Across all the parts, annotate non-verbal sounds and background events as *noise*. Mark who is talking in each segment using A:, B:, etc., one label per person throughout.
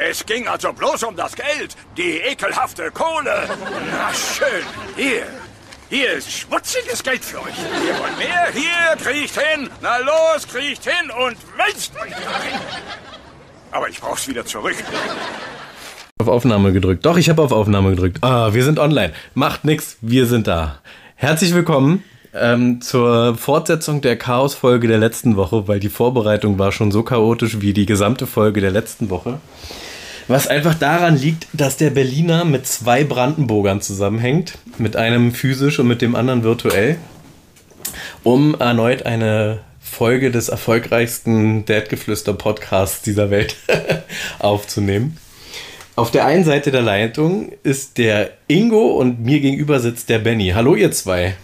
A: Es ging also bloß um das Geld, die ekelhafte Kohle. Na schön, hier. Hier ist schmutziges Geld für euch. Ihr wollt mehr? Hier, kriecht hin. Na los, kriecht hin und wälzt euch darin. Aber ich brauch's wieder zurück.
B: Auf Aufnahme gedrückt. Doch, ich habe auf Aufnahme gedrückt. Ah, wir sind online. Macht nix, wir sind da. Herzlich willkommen ähm, zur Fortsetzung der Chaos-Folge der letzten Woche, weil die Vorbereitung war schon so chaotisch wie die gesamte Folge der letzten Woche. Was einfach daran liegt, dass der Berliner mit zwei Brandenburgern zusammenhängt, mit einem physisch und mit dem anderen virtuell, um erneut eine Folge des erfolgreichsten Dad-Geflüster-Podcasts dieser Welt *laughs* aufzunehmen. Auf der einen Seite der Leitung ist der Ingo und mir gegenüber sitzt der Benny. Hallo ihr zwei.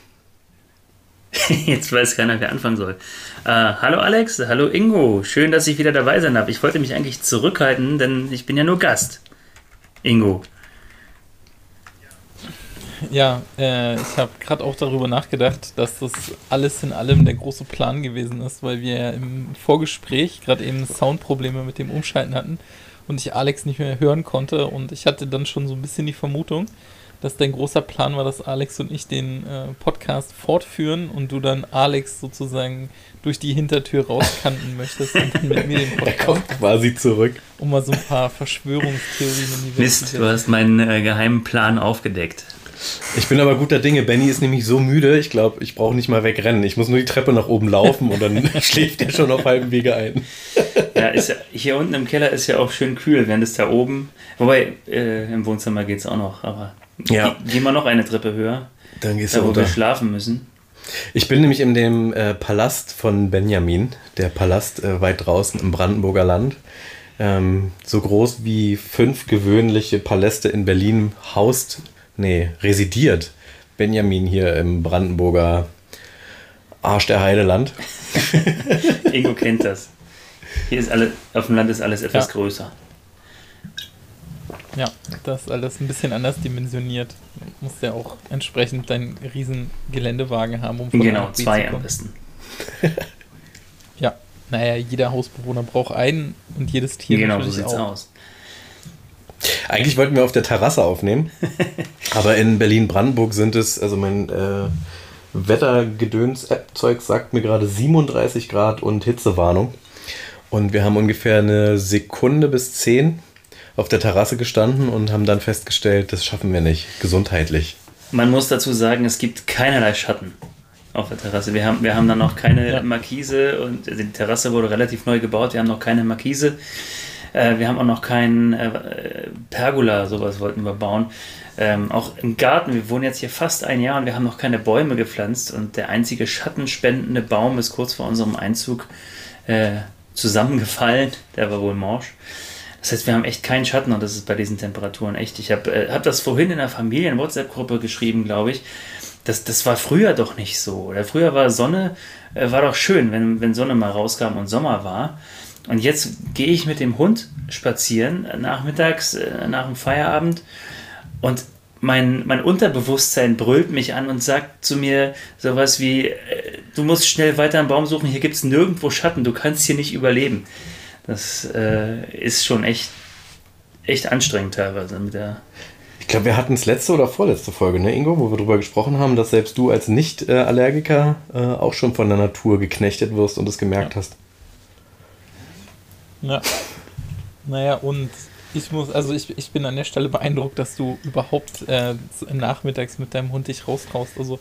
B: *laughs*
C: Jetzt weiß keiner, wer anfangen soll. Äh, hallo Alex, hallo Ingo. Schön, dass ich wieder dabei sein darf. Ich wollte mich eigentlich zurückhalten, denn ich bin ja nur Gast. Ingo.
D: Ja, äh, ich habe gerade auch darüber nachgedacht, dass das alles in allem der große Plan gewesen ist, weil wir im Vorgespräch gerade eben Soundprobleme mit dem Umschalten hatten und ich Alex nicht mehr hören konnte und ich hatte dann schon so ein bisschen die Vermutung, dass dein großer Plan war, dass Alex und ich den äh, Podcast fortführen und du dann Alex sozusagen durch die Hintertür rauskanten *laughs* möchtest und dann mit mir den
B: Podcast. Er kommt quasi zurück.
D: Um mal so ein paar Verschwörungstheorien in
C: die Welt Mist, du hast meinen äh, geheimen Plan aufgedeckt.
B: Ich bin aber guter Dinge. Benny ist nämlich so müde, ich glaube, ich brauche nicht mal wegrennen. Ich muss nur die Treppe nach oben laufen und dann *laughs* schläft er schon auf halbem Wege ein.
C: ja, ist ja, hier unten im Keller ist ja auch schön kühl, während es da oben. Wobei, äh, im Wohnzimmer geht es auch noch, aber ja. Gehen wir noch eine Treppe höher.
B: Dann gehst
C: da,
B: du
C: wo wir schlafen müssen.
B: Ich bin nämlich in dem äh, Palast von Benjamin, der Palast äh, weit draußen im Brandenburger Land. Ähm, so groß wie fünf gewöhnliche Paläste in Berlin haust, nee, residiert Benjamin hier im Brandenburger Arsch der Heideland. *laughs*
C: Ingo kennt das. Hier ist alle, auf dem Land ist alles etwas ja. größer.
D: Ja, das ist alles ein bisschen anders dimensioniert. Du musst ja auch entsprechend deinen riesen Geländewagen haben,
C: um von Genau, zwei am besten. *laughs*
D: ja, naja, jeder Hausbewohner braucht einen und jedes Tier
C: genau, so sieht's auch. aus.
B: Eigentlich wollten wir auf der Terrasse aufnehmen, *laughs* aber in Berlin-Brandenburg sind es, also mein äh, Wettergedöns-App-Zeug sagt mir gerade 37 Grad und Hitzewarnung. Und wir haben ungefähr eine Sekunde bis zehn auf der Terrasse gestanden und haben dann festgestellt, das schaffen wir nicht, gesundheitlich.
C: Man muss dazu sagen, es gibt keinerlei Schatten auf der Terrasse. Wir haben, wir haben dann noch keine. Markise und die Terrasse wurde relativ neu gebaut, wir haben noch keine Markise. Äh, wir haben auch noch keinen äh, Pergola, sowas wollten wir bauen. Ähm, auch im Garten, wir wohnen jetzt hier fast ein Jahr und wir haben noch keine Bäume gepflanzt und der einzige schattenspendende Baum ist kurz vor unserem Einzug äh, zusammengefallen, der war wohl morsch. Das heißt, wir haben echt keinen Schatten und das ist bei diesen Temperaturen echt. Ich habe äh, hab das vorhin in der Familien-WhatsApp-Gruppe geschrieben, glaube ich. Das, das war früher doch nicht so. Oder früher war Sonne, äh, war doch schön, wenn, wenn Sonne mal rauskam und Sommer war. Und jetzt gehe ich mit dem Hund spazieren, nachmittags, äh, nach dem Feierabend. Und mein, mein Unterbewusstsein brüllt mich an und sagt zu mir sowas wie, äh, du musst schnell weiter einen Baum suchen, hier gibt es nirgendwo Schatten, du kannst hier nicht überleben. Das äh, ist schon echt, echt anstrengend teilweise mit der.
B: Ich glaube, wir hatten es letzte oder vorletzte Folge, ne, Ingo, wo wir darüber gesprochen haben, dass selbst du als Nicht-Allergiker äh, auch schon von der Natur geknechtet wirst und es gemerkt ja. hast.
D: Ja. Naja, und ich muss, also ich, ich bin an der Stelle beeindruckt, dass du überhaupt äh, nachmittags mit deinem Hund dich raustraust. Also,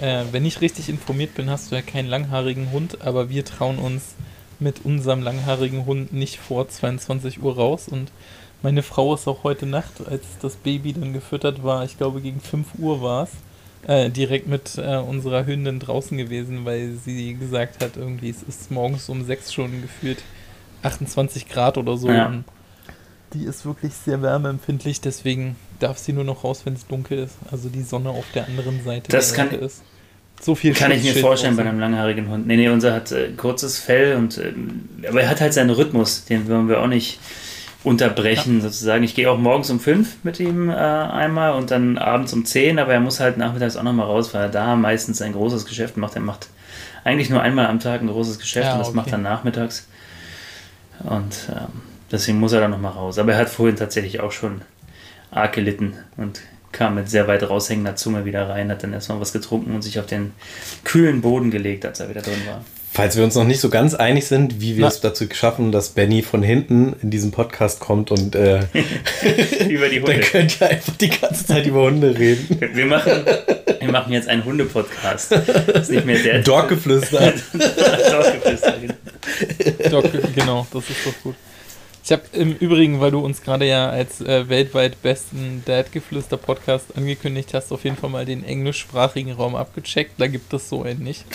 D: äh, wenn ich richtig informiert bin, hast du ja keinen langhaarigen Hund, aber wir trauen uns mit unserem langhaarigen Hund nicht vor 22 Uhr raus und meine Frau ist auch heute Nacht, als das Baby dann gefüttert war, ich glaube gegen 5 Uhr war es, äh, direkt mit äh, unserer Hündin draußen gewesen, weil sie gesagt hat, irgendwie es ist morgens um 6 schon gefühlt 28 Grad oder so. Ja. die ist wirklich sehr wärmeempfindlich, deswegen darf sie nur noch raus, wenn es dunkel ist. Also die Sonne auf der anderen Seite
C: das der kann, ist. So viel Kann ich mir vorstellen bei einem langhaarigen Hund. Nee, nee, unser hat äh, kurzes Fell und äh, aber er hat halt seinen Rhythmus, den wollen wir auch nicht unterbrechen ja. sozusagen. Ich gehe auch morgens um fünf mit ihm äh, einmal und dann abends um zehn, aber er muss halt nachmittags auch nochmal raus, weil er da meistens ein großes Geschäft macht. Er macht eigentlich nur einmal am Tag ein großes Geschäft ja, und das okay. macht er nachmittags. Und ähm, Deswegen muss er dann nochmal raus. Aber er hat vorhin tatsächlich auch schon arg gelitten und kam mit sehr weit raushängender Zunge wieder rein, hat dann erstmal was getrunken und sich auf den kühlen Boden gelegt, als er wieder drin war.
B: Falls wir uns noch nicht so ganz einig sind, wie wir
D: Na.
B: es dazu schaffen, dass Benny von hinten in diesen Podcast kommt und äh, *laughs*
C: Über die *laughs*
B: dann
C: Hunde.
B: könnt ihr einfach die ganze Zeit über Hunde reden.
C: Wir machen, wir machen jetzt einen Hunde-Podcast. Das ist nicht mehr der
B: Doggeflüster. *laughs*
C: Doggeflüster, genau.
D: Doc, genau, das ist doch gut. Ich habe im Übrigen, weil du uns gerade ja als äh, weltweit besten Dad-Geflüster-Podcast angekündigt hast, auf jeden Fall mal den englischsprachigen Raum abgecheckt. Da gibt es so einen nicht.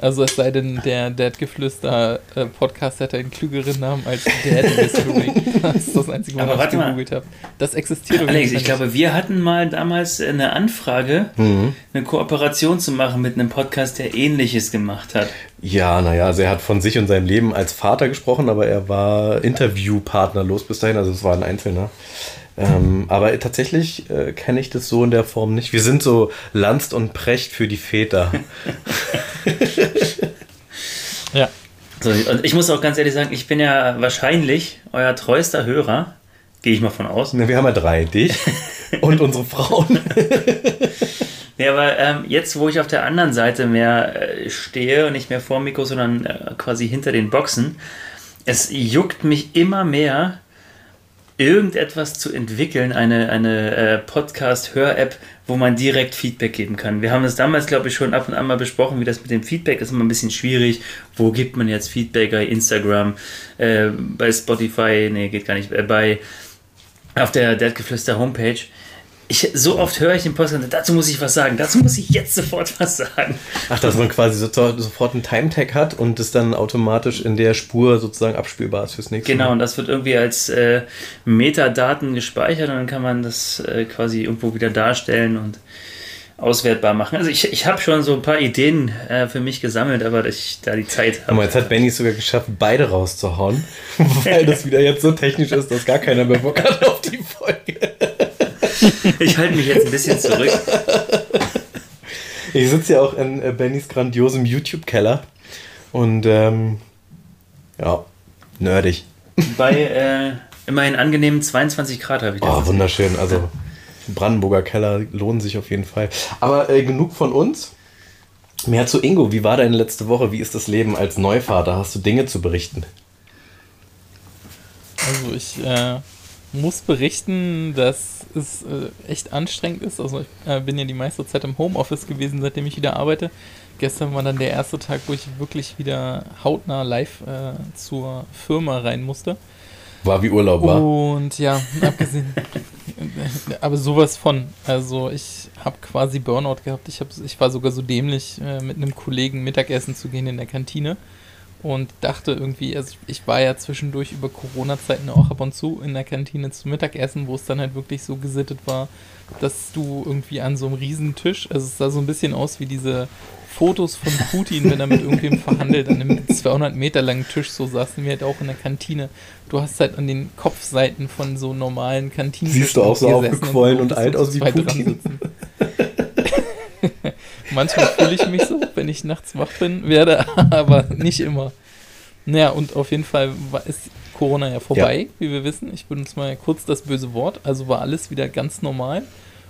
D: Also es sei denn, der Dad-Geflüster-Podcast hätte einen klügeren Namen als Dad History. *laughs* Das ist das Einzige, was ich gegoogelt habe. Das existiert
C: Alex, ich glaube, wir hatten mal damals eine Anfrage,
B: Mhm.
C: eine Kooperation zu machen mit einem Podcast, der ähnliches gemacht hat.
B: Ja, naja, also er hat von sich und seinem Leben als Vater gesprochen, aber er war Interviewpartnerlos bis dahin, also es war ein Einzelner. Ähm, aber tatsächlich äh, kenne ich das so in der Form nicht. Wir sind so Lanzt und Precht für die Väter. *laughs*
D: Ja,
C: So, und ich muss auch ganz ehrlich sagen, ich bin ja wahrscheinlich euer treuester Hörer. Gehe ich mal von aus.
B: Ne, Wir haben ja drei, dich *laughs* und unsere Frauen.
C: Ja, aber ähm, jetzt, wo ich auf der anderen Seite mehr äh, stehe und nicht mehr vor dem Mikro, sondern äh, quasi hinter den Boxen, es juckt mich immer mehr, irgendetwas zu entwickeln, eine, eine äh, Podcast-Hör-App, wo man direkt Feedback geben kann. Wir haben es damals, glaube ich, schon ab und an mal besprochen, wie das mit dem Feedback ist immer ein bisschen schwierig. Wo gibt man jetzt Feedback? Bei Instagram, äh, bei Spotify, nee, geht gar nicht, äh, bei auf der Deadgeflüster Homepage. Ich, so oft höre ich den Podcast, dazu muss ich was sagen, dazu muss ich jetzt sofort was sagen.
B: Ach, dass man quasi so, sofort einen Time-Tag hat und es dann automatisch in der Spur sozusagen abspielbar ist fürs nächste
C: Genau,
B: Mal.
C: und das wird irgendwie als äh, Metadaten gespeichert und dann kann man das äh, quasi irgendwo wieder darstellen und auswertbar machen. Also ich, ich habe schon so ein paar Ideen äh, für mich gesammelt, aber ich da die Zeit
B: Aber jetzt hat Benny es sogar geschafft, beide rauszuhauen, *laughs* weil das wieder jetzt so technisch ist, dass gar keiner mehr Bock hat auf die Folge.
C: Ich halte mich jetzt ein bisschen zurück.
B: Ich sitze ja auch in äh, Bennys grandiosem YouTube-Keller und ähm, ja, nerdig.
C: Bei äh, immerhin angenehmen 22 Grad habe ich das.
B: Oh, wunderschön. Also Brandenburger Keller lohnen sich auf jeden Fall. Aber äh, genug von uns. Mehr zu Ingo. Wie war deine letzte Woche? Wie ist das Leben als Neuvater? Hast du Dinge zu berichten?
D: Also ich äh, muss berichten, dass es äh, echt anstrengend ist. Also ich äh, bin ja die meiste Zeit im Homeoffice gewesen, seitdem ich wieder arbeite. Gestern war dann der erste Tag, wo ich wirklich wieder hautnah live äh, zur Firma rein musste.
B: War wie Urlaub war.
D: Und ja, abgesehen, *laughs* aber sowas von. Also ich habe quasi Burnout gehabt. Ich, hab, ich war sogar so dämlich, äh, mit einem Kollegen Mittagessen zu gehen in der Kantine und dachte irgendwie, also ich war ja zwischendurch über Corona-Zeiten auch ab und zu in der Kantine zum Mittagessen, wo es dann halt wirklich so gesittet war, dass du irgendwie an so einem Riesentisch, also es sah so ein bisschen aus wie diese Fotos von Putin, wenn er mit irgendwem *laughs* verhandelt, an einem 200 Meter langen Tisch, so saßen wir halt auch in der Kantine. Du hast halt an den Kopfseiten von so normalen Kantinen.
B: Siehst du auch so aufgequollen und alt aus wie Putin? *laughs*
D: Manchmal fühle ich mich so, wenn ich nachts wach bin, werde, *laughs* aber nicht immer. Naja, und auf jeden Fall ist Corona ja vorbei, wie wir wissen. Ich benutze mal kurz das böse Wort. Also war alles wieder ganz normal.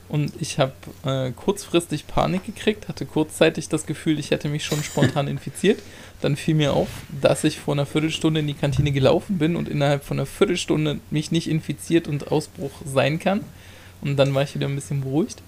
D: Und ich habe äh, kurzfristig Panik gekriegt, hatte kurzzeitig das Gefühl, ich hätte mich schon spontan *laughs* infiziert. Dann fiel mir auf, dass ich vor einer Viertelstunde in die Kantine gelaufen bin und innerhalb von einer Viertelstunde mich nicht infiziert und Ausbruch sein kann. Und dann war ich wieder ein bisschen beruhigt.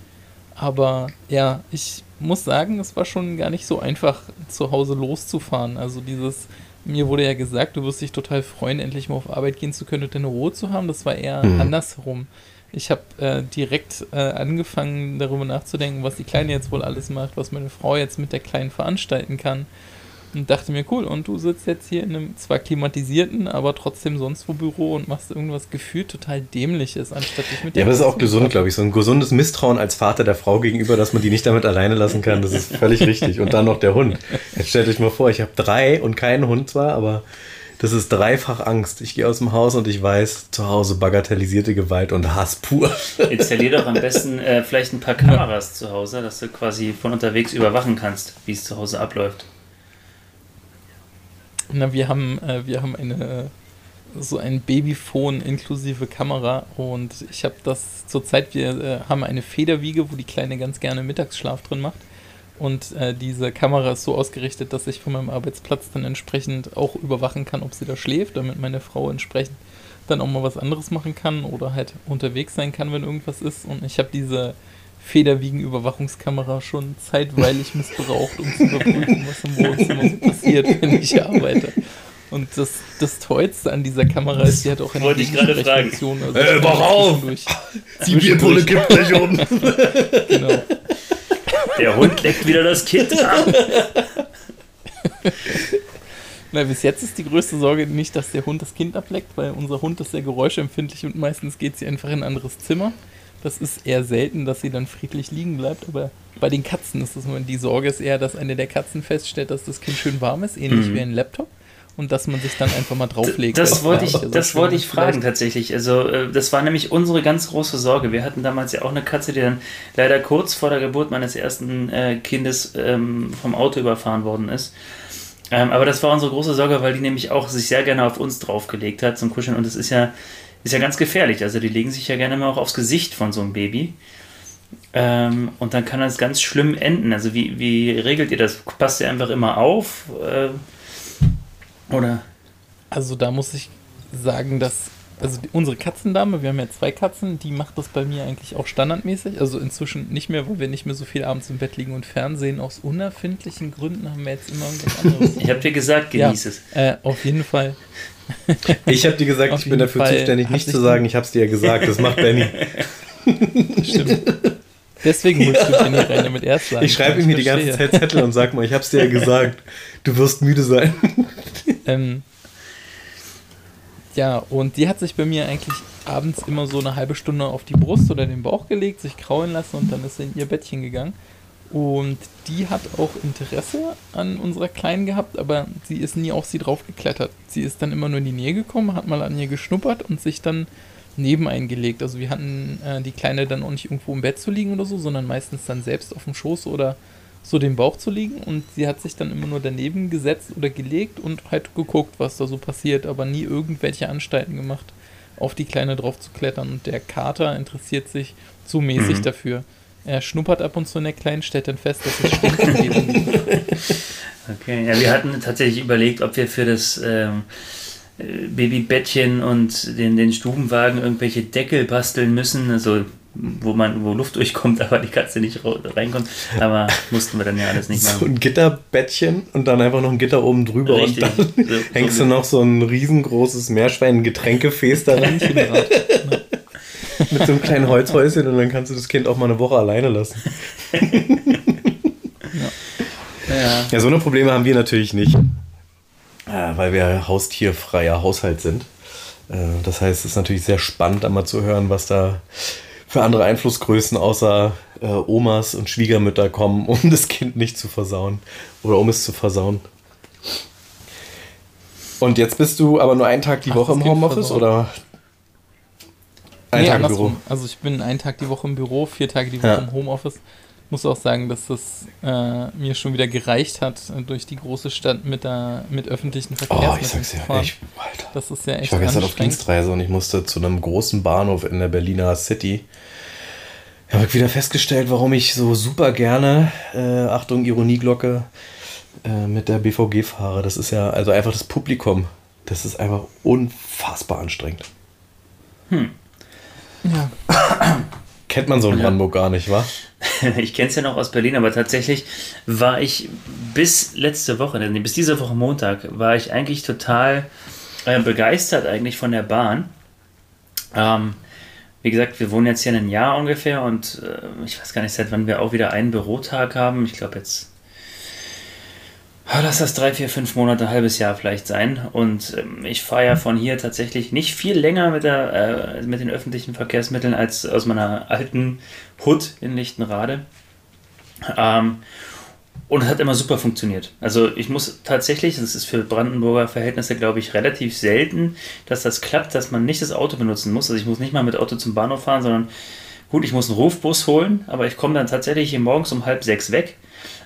D: Aber ja, ich muss sagen, es war schon gar nicht so einfach, zu Hause loszufahren. Also dieses, mir wurde ja gesagt, du wirst dich total freuen, endlich mal auf Arbeit gehen zu können und deine Ruhe zu haben. Das war eher
B: Mhm.
D: andersherum. Ich habe äh, direkt äh, angefangen, darüber nachzudenken, was die Kleine jetzt wohl alles macht, was meine Frau jetzt mit der Kleinen veranstalten kann. Und dachte mir, cool, und du sitzt jetzt hier in einem zwar klimatisierten, aber trotzdem sonst wo Büro und machst irgendwas gefühlt total dämliches, anstatt dich mit
B: Ja, aber das ist auch gesund, glaube ich. So ein gesundes Misstrauen als Vater der Frau gegenüber, dass man die nicht damit alleine lassen kann. Das ist völlig *laughs* richtig. Und dann noch der Hund. Jetzt stellt euch mal vor, ich habe drei und keinen Hund zwar, aber das ist dreifach Angst. Ich gehe aus dem Haus und ich weiß, zu Hause bagatellisierte Gewalt und Hass pur.
C: Installier doch am besten äh, vielleicht ein paar Kameras zu Hause, dass du quasi von unterwegs überwachen kannst, wie es zu Hause abläuft.
D: Na, wir haben, äh, wir haben eine so ein Babyphone inklusive Kamera und ich habe das zurzeit, wir äh, haben eine Federwiege, wo die Kleine ganz gerne Mittagsschlaf drin macht. Und äh, diese Kamera ist so ausgerichtet, dass ich von meinem Arbeitsplatz dann entsprechend auch überwachen kann, ob sie da schläft, damit meine Frau entsprechend dann auch mal was anderes machen kann oder halt unterwegs sein kann, wenn irgendwas ist. Und ich habe diese Federwiegen-Überwachungskamera schon zeitweilig missbraucht, um zu überprüfen, was im Wohnzimmer so passiert, *laughs* wenn ich arbeite. Und das, das Tollste an dieser Kamera ist, die hat auch eine
C: Wollte ich gerade fragen.
D: Funktion. Also
B: Äh, wach auf! Die Bierpulle kippt gleich um. *laughs*
D: Genau.
C: Der Hund leckt wieder das Kind ab.
D: Na, bis jetzt ist die größte Sorge nicht, dass der Hund das Kind ableckt, weil unser Hund ist sehr geräuschempfindlich und meistens geht sie einfach in ein anderes Zimmer. Das ist eher selten, dass sie dann friedlich liegen bleibt, aber bei den Katzen ist das die Sorge ist eher, dass eine der Katzen feststellt, dass das Kind schön warm ist, ähnlich
C: Mhm.
D: wie ein Laptop. Und dass man sich dann einfach mal drauflegt.
C: Das wollte
D: es
C: ich, das wollte ich fragen
D: Vielleicht-
C: tatsächlich. Also äh, das war nämlich unsere ganz große Sorge. Wir hatten damals ja auch eine Katze, die dann leider kurz vor der Geburt meines ersten äh, Kindes ähm, vom Auto überfahren worden ist. Ähm, aber das war unsere große Sorge, weil die nämlich auch sich sehr gerne auf uns draufgelegt hat zum Kuscheln. Und das ist ja, ist ja ganz gefährlich. Also die legen sich ja gerne mal auch aufs Gesicht von so einem Baby. Ähm, und dann kann das ganz schlimm enden. Also wie, wie regelt ihr das? Passt ihr einfach immer auf? Äh, oder?
D: Also da muss ich sagen, dass also die, unsere Katzendame, wir haben ja zwei Katzen, die macht das bei mir eigentlich auch standardmäßig. Also inzwischen nicht mehr, weil wir nicht mehr so viel abends im Bett liegen und Fernsehen. Aus unerfindlichen Gründen haben wir jetzt immer irgendwas anderes. *laughs*
C: Ich habe dir gesagt, genieß es.
D: Äh, auf jeden Fall. *laughs*
B: Ich habe dir gesagt, ich bin dafür
D: Fall
B: zuständig, nicht zu sagen, ich habe es dir ja gesagt. Das macht Benny. *laughs*
D: Stimmt. Deswegen holst du Benny rein, damit er es sagt.
B: Ich schreibe ihm hier die ganze. Zeit Zettel und sag mal, ich habe es dir ja gesagt. Du wirst müde sein. *laughs*
D: Ähm, ja, und die hat sich bei mir eigentlich abends immer so eine halbe Stunde auf die Brust oder den Bauch gelegt, sich kraulen lassen und dann ist sie in ihr Bettchen gegangen. Und die hat auch Interesse an unserer Kleinen gehabt, aber sie ist nie auf sie drauf geklettert. Sie ist dann immer nur in die Nähe gekommen, hat mal an ihr geschnuppert und sich dann neben eingelegt. Also wir hatten äh, die Kleine dann auch nicht irgendwo im Bett zu liegen oder so, sondern meistens dann selbst auf dem Schoß oder so den Bauch zu liegen und sie hat sich dann immer nur daneben gesetzt oder gelegt und halt geguckt, was da so passiert, aber nie irgendwelche Anstalten gemacht, auf die Kleine drauf zu klettern und der Kater interessiert sich zu mäßig
C: Mhm.
D: dafür. Er schnuppert ab und zu in der Kleinen, stellt dann fest, dass es stinkt. *laughs*
C: Okay, ja, wir hatten tatsächlich überlegt, ob wir für das ähm, äh, Babybettchen und den, den Stubenwagen irgendwelche Deckel basteln müssen, also wo man, wo Luft durchkommt, *laughs* aber die Katze nicht reinkommt. Aber mussten wir dann ja alles nicht
B: So
C: machen.
B: ein Gitterbettchen und dann einfach noch ein Gitter oben drüber
C: Richtig.
B: und dann
C: So-
B: hängst
C: so-
B: du noch so ein riesengroßes Meerschwein-Getränkefäß da rein
D: Kaninchenrad. *laughs*
B: mit so einem kleinen Holzhäuschen und dann kannst du das Kind auch mal eine Woche alleine lassen.
C: Ja.
B: Ja, so eine Probleme haben wir natürlich nicht, äh, weil wir haustierfreier Haushalt sind. Äh, Das heißt, es ist natürlich sehr spannend, einmal zu hören, was da für andere Einflussgrößen außer äh, Omas und Schwiegermütter kommen, *laughs* um das Kind nicht zu versauen oder um es zu versauen. Und jetzt bist du aber nur einen Tag die
D: Ach,
B: Woche im Homeoffice oder einen
D: Nee,
B: Tag im
D: andersrum.
B: Büro?
D: Also ich bin einen Tag die Woche im Büro, vier Tage die Woche
B: Ja.
D: im Homeoffice. Muss auch sagen, dass das äh, mir schon wieder gereicht hat, äh, durch die große Stadt mit, der, mit öffentlichen
B: Oh, ich
D: Verkehrsmitteln
B: sag's
D: fahren.
B: ich, Alter.
D: Das ist ja echt
B: Ich war gestern auf. Dienstreise und ich musste zu einem großen Bahnhof in der Berliner City. Ich habe wieder festgestellt, warum ich so super gerne, äh, Achtung, Ironieglocke, äh, mit der BVG fahre. Das ist ja, also einfach das Publikum. Das ist einfach unfassbar anstrengend.
D: Ja, *coughs*
B: Kennt man so in. Brandenburg gar nicht, wa? *laughs*
C: Ich kenne es ja noch aus Berlin, aber tatsächlich war ich bis letzte Woche, nee, bis diese Woche Montag, war ich eigentlich total äh, begeistert eigentlich von der Bahn. Ähm, wie gesagt, wir wohnen jetzt hier ein Jahr ungefähr und äh, ich weiß gar nicht, seit wann wir auch wieder einen Bürotag haben. Ich glaube jetzt, lass das drei, vier, fünf Monate, ein halbes Jahr vielleicht sein. Und ähm, ich fahre ja von hier tatsächlich nicht viel länger mit, der, äh, mit den öffentlichen Verkehrsmitteln als aus meiner alten Hut in Lichtenrade. Ähm, und es hat immer super funktioniert. Also ich muss tatsächlich, das ist für Brandenburger Verhältnisse, glaube ich, relativ selten, dass das klappt, dass man nicht das Auto benutzen muss. Also ich muss nicht mal mit Auto zum Bahnhof fahren, sondern gut, ich muss einen Rufbus holen, aber ich komme dann tatsächlich hier morgens um halb sechs weg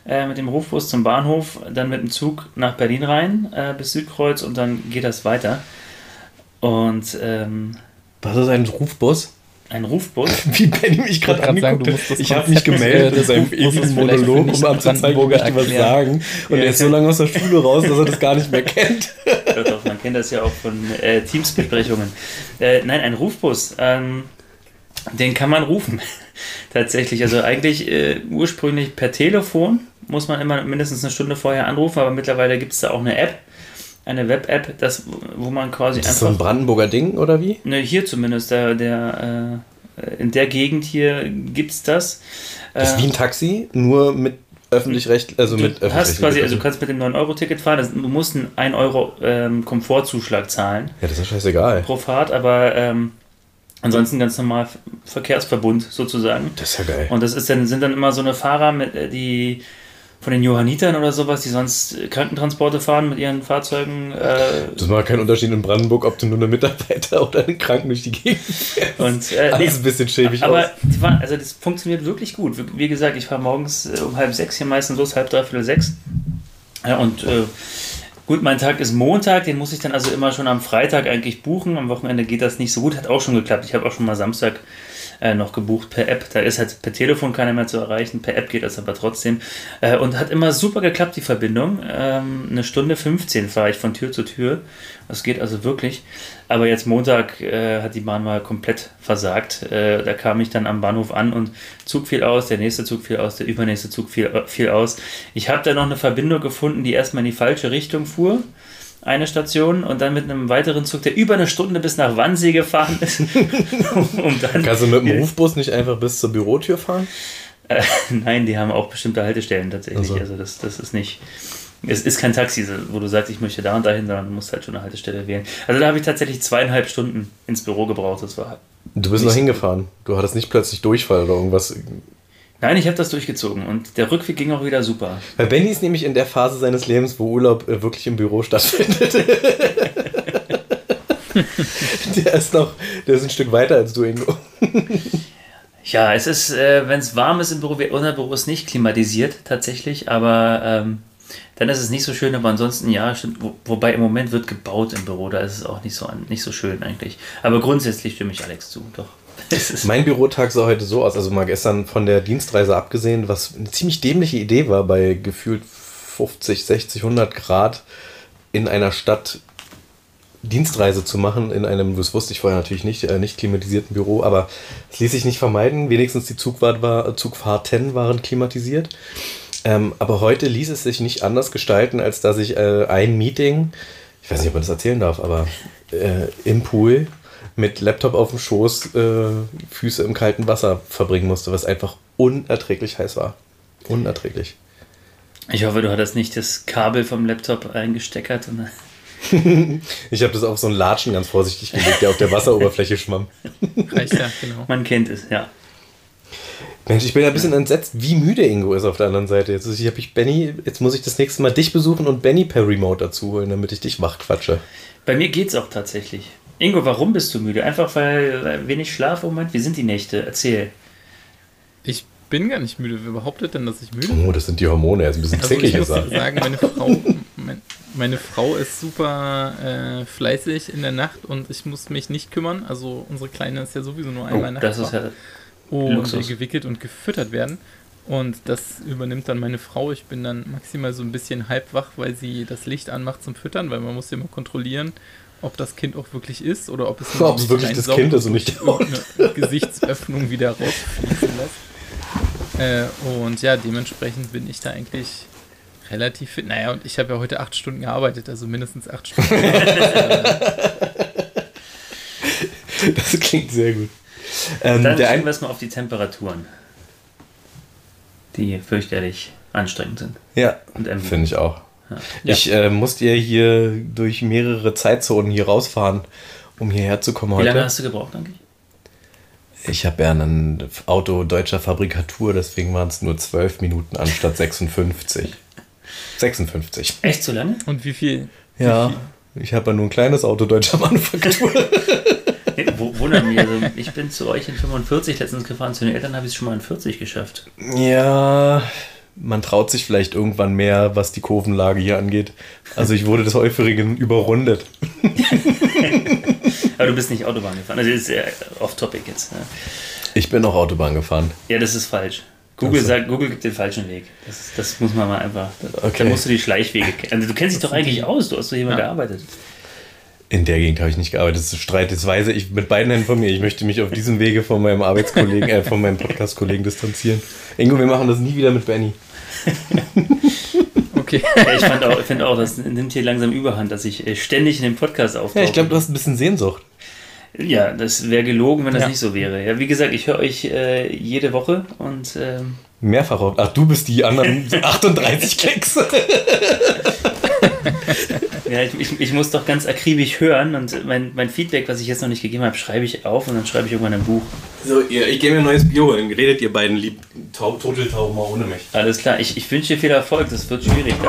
C: äh, mit dem Rufbus zum Bahnhof, dann mit dem Zug nach Berlin rein äh, bis Südkreuz und dann geht das weiter. Und ähm,
B: Was ist ein Rufbus?
C: ein Rufbus. *laughs*
B: Wie Benny mich gerade angeguckt hat. Ich habe mich gemeldet in seinem ewigen Monolog, um ich
D: Brandenburger
B: möchte was
D: erklären.
B: sagen. Und
C: Ja,
B: er ist so lange aus der Schule raus, dass er das gar nicht mehr *laughs* kennt.
C: Doch, man kennt das ja auch von äh, Teamsbesprechungen. Äh, nein, ein Rufbus. Ähm, den kann man rufen. *laughs* Tatsächlich. Also eigentlich äh, ursprünglich per Telefon muss man immer mindestens eine Stunde vorher anrufen, aber mittlerweile gibt es da auch eine App, eine Web-App, das, wo man quasi
B: Das ist so ein
C: einfach.
B: Brandenburger Ding, oder wie?
C: Ne, hier zumindest, der, der, äh, in der Gegend hier gibt es das.
B: Das ist
C: Äh,
B: wie ein Taxi, nur mit öffentlich-recht, also mit
C: du hast quasi, also du kannst mit dem 9-Euro-Ticket fahren, das, du musst einen 1 Euro ähm, Komfortzuschlag zahlen.
B: Ja, das ist scheißegal.
C: pro Fahrt, aber ähm, ansonsten ganz normal Ver- Verkehrsverbund sozusagen.
B: Das ist ja geil.
C: Und das ist dann, sind dann immer so eine Fahrer, mit, äh, die von den Johannitern oder sowas, die sonst Krankentransporte fahren mit ihren Fahrzeugen. Äh,
B: Das macht keinen Unterschied in Brandenburg, ob du nur eine Mitarbeiter *laughs* oder einen Kranken durch die Gegend fährst.
C: und äh, nee,
B: Alles ein bisschen schäbig
C: aber
B: aus.
C: waren, also das funktioniert wirklich gut. Wie- gesagt, ich fahre morgens äh, um halb sechs hier meistens los, halb dreiviertel sechs. Ja, und äh, gut, mein Tag ist Montag, den muss ich dann also immer schon am Freitag eigentlich buchen. Am Wochenende geht das nicht so gut, hat auch schon geklappt. Ich habe auch schon mal Samstag äh, noch gebucht per App. Da ist halt per Telefon keiner mehr zu erreichen, per App geht das aber trotzdem. Äh, und hat immer super geklappt, die Verbindung. Ähm, eine Stunde 15 fahre ich von Tür zu Tür. Das geht also wirklich. Aber jetzt Montag äh, hat die Bahn mal komplett versagt. Äh, da kam ich dann am Bahnhof an und Zug fiel aus, der nächste Zug fiel aus, der übernächste Zug fiel, fiel aus. Ich habe da noch eine Verbindung gefunden, die erstmal in die falsche Richtung fuhr. Eine Station und dann mit einem weiteren Zug, der über eine Stunde bis nach Wannsee gefahren ist. *laughs* um
B: Kannst du mit dem Rufbus nicht einfach bis zur Bürotür fahren?
C: äh, nein, die haben auch bestimmte Haltestellen tatsächlich.
B: Ach so.
C: Also das, das ist nicht. Es ist kein Taxi, wo du sagst, ich möchte da und dahin, sondern du musst halt schon eine Haltestelle wählen. Also da habe ich tatsächlich zweieinhalb Stunden ins Büro gebraucht. Das war.
B: Du bist noch hingefahren. Du hattest nicht plötzlich Durchfall oder irgendwas.
C: Nein, ich habe das durchgezogen und der Rückweg ging auch wieder super.
B: Weil Benny ist nämlich in der Phase seines Lebens, wo Urlaub äh, wirklich im Büro stattfindet. *laughs* der ist noch, der ist ein Stück weiter als du, Ingo.
C: Ja, es ist, äh, wenn es warm ist im Büro, unser Büro ist nicht klimatisiert tatsächlich, aber ähm, dann ist es nicht so schön, aber ansonsten ja, stimmt. Wo, wobei im Moment wird gebaut im Büro, da ist es auch nicht so, nicht so schön eigentlich. Aber grundsätzlich stimme ich Alex zu, doch.
B: Mein Bürotag sah heute so aus, also mal gestern von der Dienstreise abgesehen, was eine ziemlich dämliche Idee war, bei gefühlt 50, 60, 100 Grad in einer Stadt Dienstreise zu machen, in einem, das wusste ich vorher natürlich nicht, äh, nicht klimatisierten Büro, aber es ließ sich nicht vermeiden. Wenigstens die Zugfahrt war, Zugfahrten waren klimatisiert. Ähm, aber heute ließ es sich nicht anders gestalten, als dass ich äh, ein Meeting, ich weiß nicht, ob man das erzählen darf, aber äh, im Pool mit Laptop auf dem Schoß, äh, Füße im kalten Wasser verbringen musste, was einfach unerträglich heiß war. Unerträglich.
C: ich hoffe, du hattest nicht das Kabel vom Laptop eingesteckert. Und, *laughs*
B: Ich habe das auf so einen Latschen ganz vorsichtig gelegt, der auf der Wasseroberfläche schwamm.
D: Reicht ja, genau.
C: man kennt es, ja.
B: Mensch, ich bin ja ein bisschen entsetzt, wie müde Ingo ist auf der anderen Seite. Jetzt, hab ich Benny, jetzt muss ich das nächste Mal dich besuchen und Benny per Remote dazu holen, damit ich dich wach quatsche.
C: Bei mir geht's auch tatsächlich. Ingo, warum bist du müde? Einfach weil, wenig Schlaf im Moment? Wie sind die Nächte? Erzähl.
D: Ich bin gar nicht müde. Wer behauptet denn, dass ich müde bin?
B: Oh, das sind die Hormone, er ist ein bisschen
D: Also ich
B: zickig
D: muss
B: gesagt.
D: sagen, meine *laughs* Frau, mein, meine Frau ist super äh, fleißig in der Nacht und ich muss mich nicht kümmern. Also unsere Kleine ist ja sowieso nur einmal
C: Oh,
D: nachts
C: das ist ja
D: und
C: Luxus.
D: gewickelt und gefüttert werden. Und das übernimmt dann meine Frau. Ich bin dann maximal so ein bisschen halb wach, weil sie das Licht anmacht zum Füttern, weil man muss ja immer kontrollieren, ob das Kind auch wirklich ist oder ob es *laughs* nur
B: Ob es wirklich das Kind ist und nicht
D: irgendeine *laughs* Gesichtsöffnung wieder rausfließen lässt. Äh, und ja, dementsprechend bin ich da eigentlich relativ fit. Naja, und ich habe ja heute acht Stunden gearbeitet, also mindestens acht Stunden. *laughs*
B: Das klingt sehr gut. Ähm,
C: Dann
B: der
C: schauen wir erstmal auf die Temperaturen, die fürchterlich anstrengend sind.
B: ja,
C: Und
B: finde ich auch.
C: Ja.
B: Ich äh, musste ja hier durch mehrere Zeitzonen hier rausfahren, um hierher zu kommen
C: Wie lange
B: heute.
C: hast du gebraucht eigentlich?
B: Ich habe ja ein Auto deutscher Fabrikatur, deswegen waren es nur 12 Minuten anstatt *laughs* 56. 56.
C: Echt so lange?
D: Und wie viel?
B: Ja, ich habe ja nur ein kleines Auto deutscher Manufaktur. *laughs*
C: Wundert mich. Also *laughs* ich bin zu euch in 45 letztens gefahren, zu den Eltern habe ich es schon mal in 40 geschafft.
B: ja, man traut sich vielleicht irgendwann mehr, was die Kurvenlage hier angeht. Also ich wurde des Häufigen überrundet. *laughs*
C: Aber du bist nicht Autobahn gefahren. Also das ist ja off-topic jetzt. Ne?
B: Ich bin auch Autobahn gefahren.
C: Ja, das ist falsch. Google
B: Also.
C: sagt, Google gibt den falschen Weg. Das, das muss man mal einfach.
B: Okay.
C: Da musst du die Schleichwege kennen. Also du kennst dich doch eigentlich aus, du hast doch mal
D: Ja.
C: gearbeitet.
B: In der Gegend habe ich nicht gearbeitet. Das ist Streit. Das weiß ich mit beiden Händen von mir. Ich möchte mich auf diesem Wege von meinem Arbeitskollegen, äh, von meinem Podcast-Kollegen distanzieren. Ingo, wir machen das nie wieder mit Benny. *laughs*
D: Okay.
C: Ja, ich fand auch, ich finde auch, das nimmt hier langsam Überhand, dass ich äh, ständig in dem Podcast auftauche.
B: Ja, ich glaube, du hast ein bisschen Sehnsucht.
C: Ja, das wäre gelogen, wenn das
D: Ja.
C: nicht so wäre. Ja, wie gesagt, ich höre euch äh, jede Woche und ähm,
B: Mehrfach auch. Ach, du bist die anderen *laughs* 38 Klicks. *laughs*
C: ja, ich, ich, ich muss doch ganz akribisch hören und mein, mein Feedback, was ich jetzt noch nicht gegeben habe, schreibe ich auf und dann schreibe ich irgendwann ein Buch.
B: So, ihr, ich gehe mir ein neues Bier holen. Redet ihr beiden lieb taub, Turteltaub mal ohne mich.
C: Alles klar, ich, ich wünsche dir viel Erfolg, das wird schwierig. *laughs*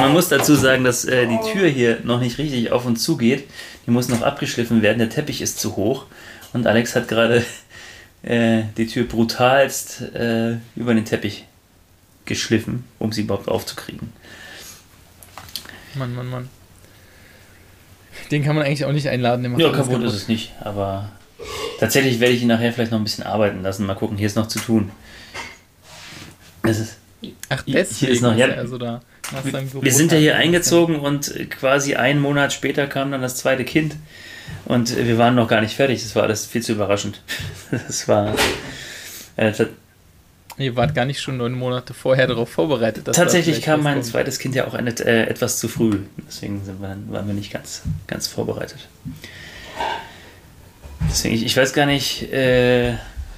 C: Man muss dazu sagen, dass äh, die Tür hier noch nicht richtig auf und zu geht. Die muss noch abgeschliffen werden, der Teppich ist zu hoch und Alex hat gerade äh, die Tür brutalst äh, über den Teppich geschliffen, um sie überhaupt aufzukriegen.
D: Mann, Mann, Mann. Den kann man eigentlich auch nicht einladen.
C: Ja,
D: alles
C: kaputt ist es nicht, aber tatsächlich werde ich ihn nachher vielleicht noch ein bisschen arbeiten lassen. Mal gucken, hier ist noch zu tun. Das ist,
D: Ach,
C: Hier ist noch- ja,
D: also da.
C: wir sind ja hier eingezogen und quasi einen Monat später kam dann das zweite Kind und wir waren noch gar nicht fertig. Das war alles viel zu überraschend. *laughs* Das war äh,
D: Ihr wart gar nicht schon neun Monate vorher darauf vorbereitet. dass da
C: tatsächlich kam
D: was
C: mein
D: kommt.
C: zweites Kind ja auch eine, äh, etwas zu früh. Deswegen sind wir, waren wir nicht ganz, ganz vorbereitet. Deswegen, ich, ich weiß gar nicht, äh,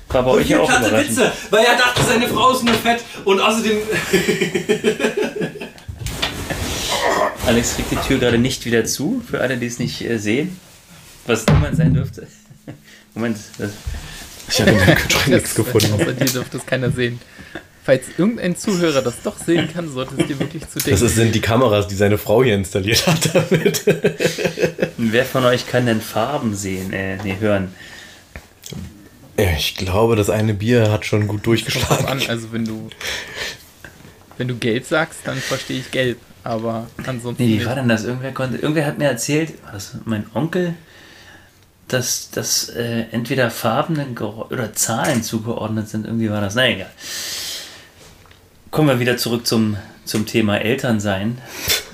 C: war bei euch ja auch überraschend.
B: weil er dachte, seine Frau ist nur fett und außerdem. *laughs*
C: Alex kriegt die Tür gerade nicht wieder zu, für alle, die es nicht äh, sehen. Was niemand sein dürfte. *laughs* Moment, das,
B: Ich habe in dem Kühlschrank nichts gefunden.
D: Außer dir dürfte es keiner sehen. Falls irgendein Zuhörer das doch sehen kann, sollte es dir wirklich zu denken.
B: Das sind die Kameras, die seine Frau hier installiert hat damit.
C: wer von euch kann denn Farben sehen? Äh, nee, hören.
B: Ich glaube, das eine Bier hat schon gut durchgeschlagen.
D: an. Also wenn du wenn du gelb sagst, dann verstehe ich gelb. Aber ansonsten
C: Nee, wie war denn das? Irgendwer konnte, irgendwer hat mir erzählt, war das mein Onkel, dass, dass äh, entweder Farben oder Zahlen zugeordnet sind. Irgendwie war das. Na egal. Kommen wir wieder zurück zum, zum Thema Elternsein.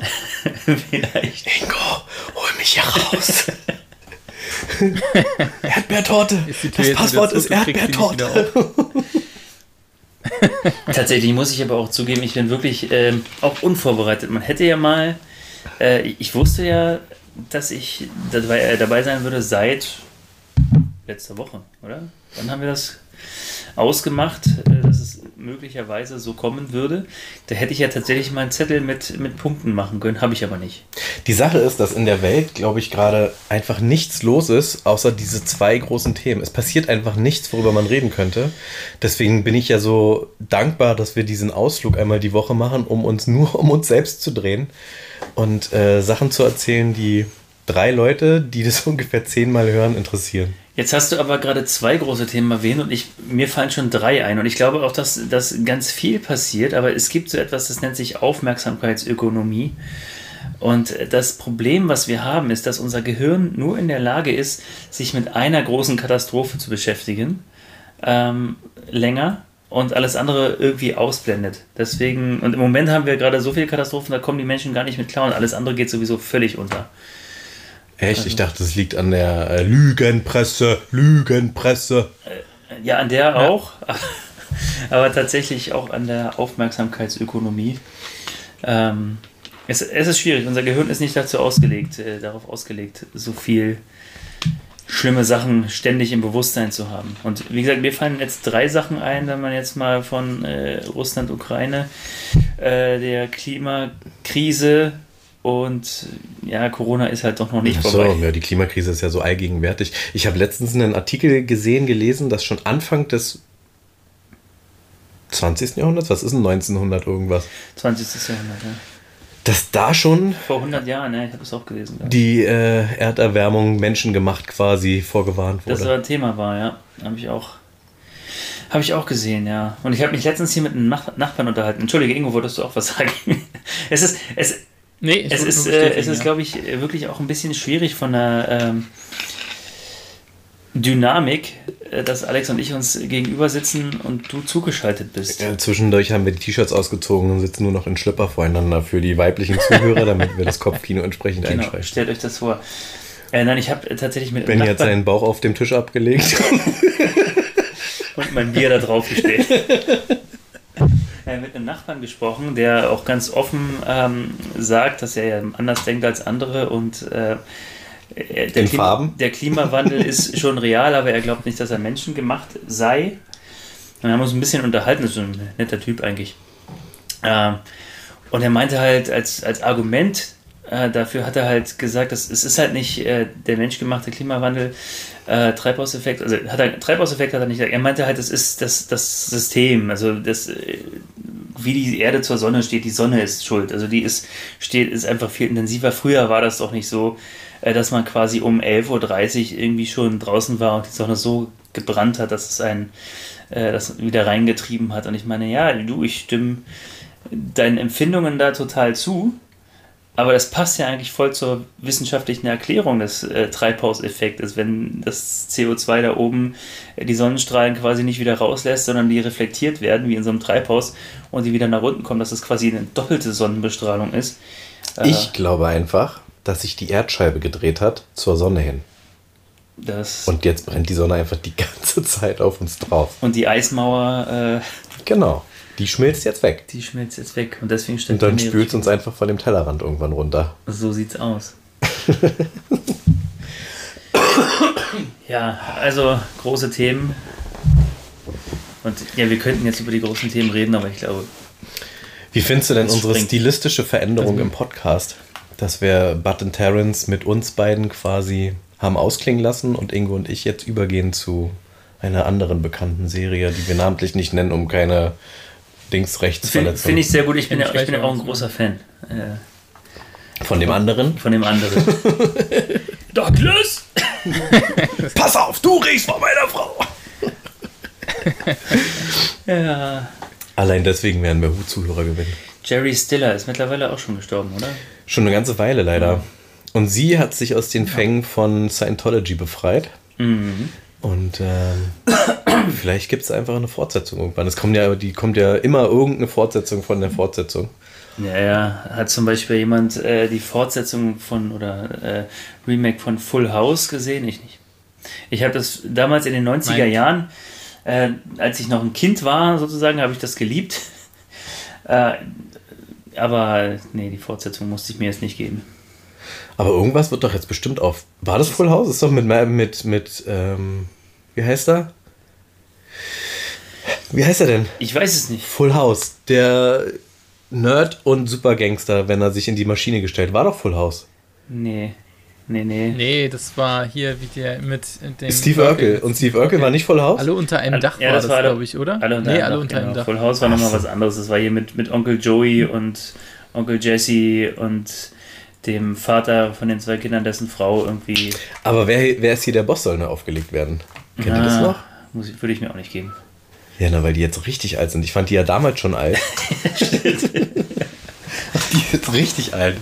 C: *laughs* Vielleicht.
B: Ingo, hol mich hier raus. *laughs* Erdbeertorte. Das Passwort ist Erdbeertorte. *laughs*
C: Tatsächlich muss ich aber auch zugeben, ich bin wirklich ähm, auch unvorbereitet. Man hätte ja mal, äh, ich wusste ja, dass ich dabei, äh, dabei sein würde seit letzter Woche, oder? Dann haben wir das ausgemacht, äh, dass möglicherweise so kommen würde. Da hätte ich ja tatsächlich mal einen Zettel mit, mit Punkten machen können, habe ich aber nicht.
B: Die Sache ist, dass in der Welt, glaube ich, gerade einfach nichts los ist, außer diese zwei großen Themen. Es passiert einfach nichts, worüber man reden könnte. Deswegen bin ich ja so dankbar, dass wir diesen Ausflug einmal die Woche machen, um uns nur um uns selbst zu drehen und äh, Sachen zu erzählen, die drei Leute, die das *laughs* ungefähr zehnmal hören, interessieren.
C: Jetzt hast du aber gerade zwei große Themen erwähnt und ich, mir fallen schon drei ein. Und ich glaube auch, dass, dass ganz viel passiert, aber es gibt so etwas, das nennt sich Aufmerksamkeitsökonomie. Und das Problem, was wir haben, ist, dass unser Gehirn nur in der Lage ist, sich mit einer großen Katastrophe zu beschäftigen, ähm, länger und alles andere irgendwie ausblendet. Deswegen, und im Moment haben wir gerade so viele Katastrophen, da kommen die Menschen gar nicht mit klar und alles andere geht sowieso völlig unter.
B: Echt? Ich dachte, es liegt an der äh, Lügenpresse, Lügenpresse.
C: Ja, an der auch, *laughs* aber tatsächlich auch an der Aufmerksamkeitsökonomie. Ähm, es, es ist schwierig, unser Gehirn ist nicht dazu ausgelegt, äh, darauf ausgelegt, so viel schlimme Sachen ständig im Bewusstsein zu haben. Und wie gesagt, mir fallen jetzt drei Sachen ein, wenn man jetzt mal von äh, Russland, Ukraine, äh, der Klimakrise und ja, Corona ist halt doch noch nicht
B: Ach
C: vorbei.
B: so, ja, die Klimakrise ist ja so allgegenwärtig. Ich habe letztens einen Artikel gesehen, gelesen, dass schon Anfang des 20. Jahrhunderts, was ist denn 1900 irgendwas,
C: 20. Jahrhundert, ja.
B: dass da schon
C: Vor 100 Jahren, ja, ich habe es auch gelesen. ich.
B: die äh, Erderwärmung menschengemacht quasi vorgewarnt
C: Das
B: wurde.
C: war ein Thema war, ja. Habe ich auch. Habe ich auch gesehen, ja. Und ich habe mich letztens hier mit einem Nach Nachbarn unterhalten. Entschuldige, Ingo, wolltest du auch was sagen? *laughs* es ist, es,
D: Nee, ich
C: Es ist, äh, es ist
D: ja.
C: glaube ich, wirklich auch ein bisschen schwierig von der ähm, Dynamik, äh, dass Alex und ich uns gegenüber sitzen und du zugeschaltet bist.
B: Ja, zwischendurch haben wir die T-Shirts ausgezogen und sitzen nur noch in Schlipper voreinander für die weiblichen Zuhörer, damit wir das Kopfkino entsprechend
C: Genau,
B: einschreiben.
C: stellt euch das vor. Äh, nein, ich habe tatsächlich mit einem
B: Benny hat seinen Bauch auf dem Tisch abgelegt. *laughs*
C: und mein Bier da drauf gestellt. *laughs* mit einem Nachbarn gesprochen, der auch ganz offen ähm, sagt, dass er anders denkt als andere und äh, äh, der,
B: In Farben?
C: der Klimawandel *laughs* ist schon real, aber er glaubt nicht, dass er menschengemacht sei. Und wir haben uns ein bisschen unterhalten, das ist ein netter Typ eigentlich. Ähm, und er meinte halt als, als Argument äh, dafür hat er halt gesagt, dass es ist halt nicht äh, der menschgemachte Klimawandel, äh, Treibhauseffekt, also hat er, Treibhauseffekt hat er nicht gesagt. Er meinte halt, es ist das, das System, also das, äh, wie die Erde zur Sonne steht, die Sonne ist schuld. Also die ist, steht, ist einfach viel intensiver. Früher war das doch nicht so, äh, dass man quasi um 11.30 Uhr irgendwie schon draußen war und die Sonne so gebrannt hat, dass es einen äh, das wieder reingetrieben hat. Und ich meine, ja, du, ich stimme deinen Empfindungen da total zu. Aber das passt ja eigentlich voll zur wissenschaftlichen Erklärung des äh, Treibhauseffektes, wenn das CO2 da oben äh, die Sonnenstrahlen quasi nicht wieder rauslässt, sondern die reflektiert werden, wie in so einem Treibhaus, und die wieder nach unten kommen, dass das quasi eine doppelte Sonnenbestrahlung ist. Äh,
B: Ich glaube einfach, dass sich die Erdscheibe gedreht hat zur Sonne hin.
C: das,
B: Und jetzt brennt die Sonne einfach die *laughs* ganze Zeit auf uns drauf.
C: und die Eismauer, äh,
B: Genau. Die schmilzt jetzt weg.
C: die schmilzt jetzt weg. Und deswegen
B: Und
C: stimmt
B: dann spült es uns einfach von dem Tellerrand irgendwann runter.
C: So sieht's aus. *laughs* ja, also große Themen. Und ja, wir könnten jetzt über die großen Themen reden, aber ich glaube,
B: Wie findest du denn unsere
C: springt.
B: stilistische Veränderung im Podcast? Dass wir Bud und Terrence mit uns beiden quasi haben ausklingen lassen und Ingo und ich jetzt übergehen zu einer anderen bekannten Serie, die wir namentlich nicht nennen, um keine
C: finde
B: Dingsrechtsverletzung
C: find ich sehr gut. Ich bin, ja,
D: ich
C: bin ja auch ein großer Fan äh,
B: von dem anderen.
C: von dem anderen. *laughs* Douglas! *laughs*
B: Pass auf, du riechst vor meiner Frau! *laughs*
C: Ja.
B: Allein deswegen werden wir Hut-Zuhörer gewinnen.
C: Jerry Stiller ist mittlerweile auch schon gestorben, oder?
B: Schon eine ganze Weile leider. Und sie hat sich aus den Fängen von Scientology befreit.
C: Mhm.
B: Und ähm, *coughs* vielleicht gibt es einfach eine Fortsetzung irgendwann. Es kommt ja, die kommt ja immer irgendeine Fortsetzung von der Fortsetzung.
C: Ja, ja. Hat zum Beispiel jemand äh, die Fortsetzung von oder äh, Remake von Full House gesehen? Ich nicht. Ich habe das damals in den 90er
D: Nein.
C: Jahren, äh, als ich noch ein Kind war, sozusagen, habe ich das geliebt. *laughs* äh, aber nee, die Fortsetzung musste ich mir jetzt nicht geben.
B: Aber irgendwas wird doch jetzt bestimmt auf. War das Full House? Ist doch mit, mit, mit ähm, wie heißt er? Wie heißt er denn?
C: Ich weiß es nicht.
B: Full House. Der Nerd und Supergangster, wenn er sich in die Maschine gestellt. War doch Full House.
C: Nee. Nee, nee.
D: Nee, das war hier wie der mit dem.
B: Steve Urkel. Und Steve Urkel war nicht Full House?
D: Alle unter einem Dach
C: Ja,
D: war
C: das
D: das, glaube ich, oder?
C: Alle unter
D: nee,
C: einem
D: alle
C: Dach,
D: unter
C: genau.
D: einem Dach.
C: Full House war nochmal was anderes. Das war hier mit, mit Onkel Joey und Onkel Jesse und dem Vater von den zwei Kindern, dessen Frau irgendwie.
B: Aber wer, wer ist hier der Boss, soll nur aufgelegt werden? Kennt ihr das noch?
C: Muss ich, würde ich mir auch nicht geben.
B: Ja, na, weil die jetzt richtig alt sind. Ich fand die ja damals schon alt. *laughs* die ist richtig alt.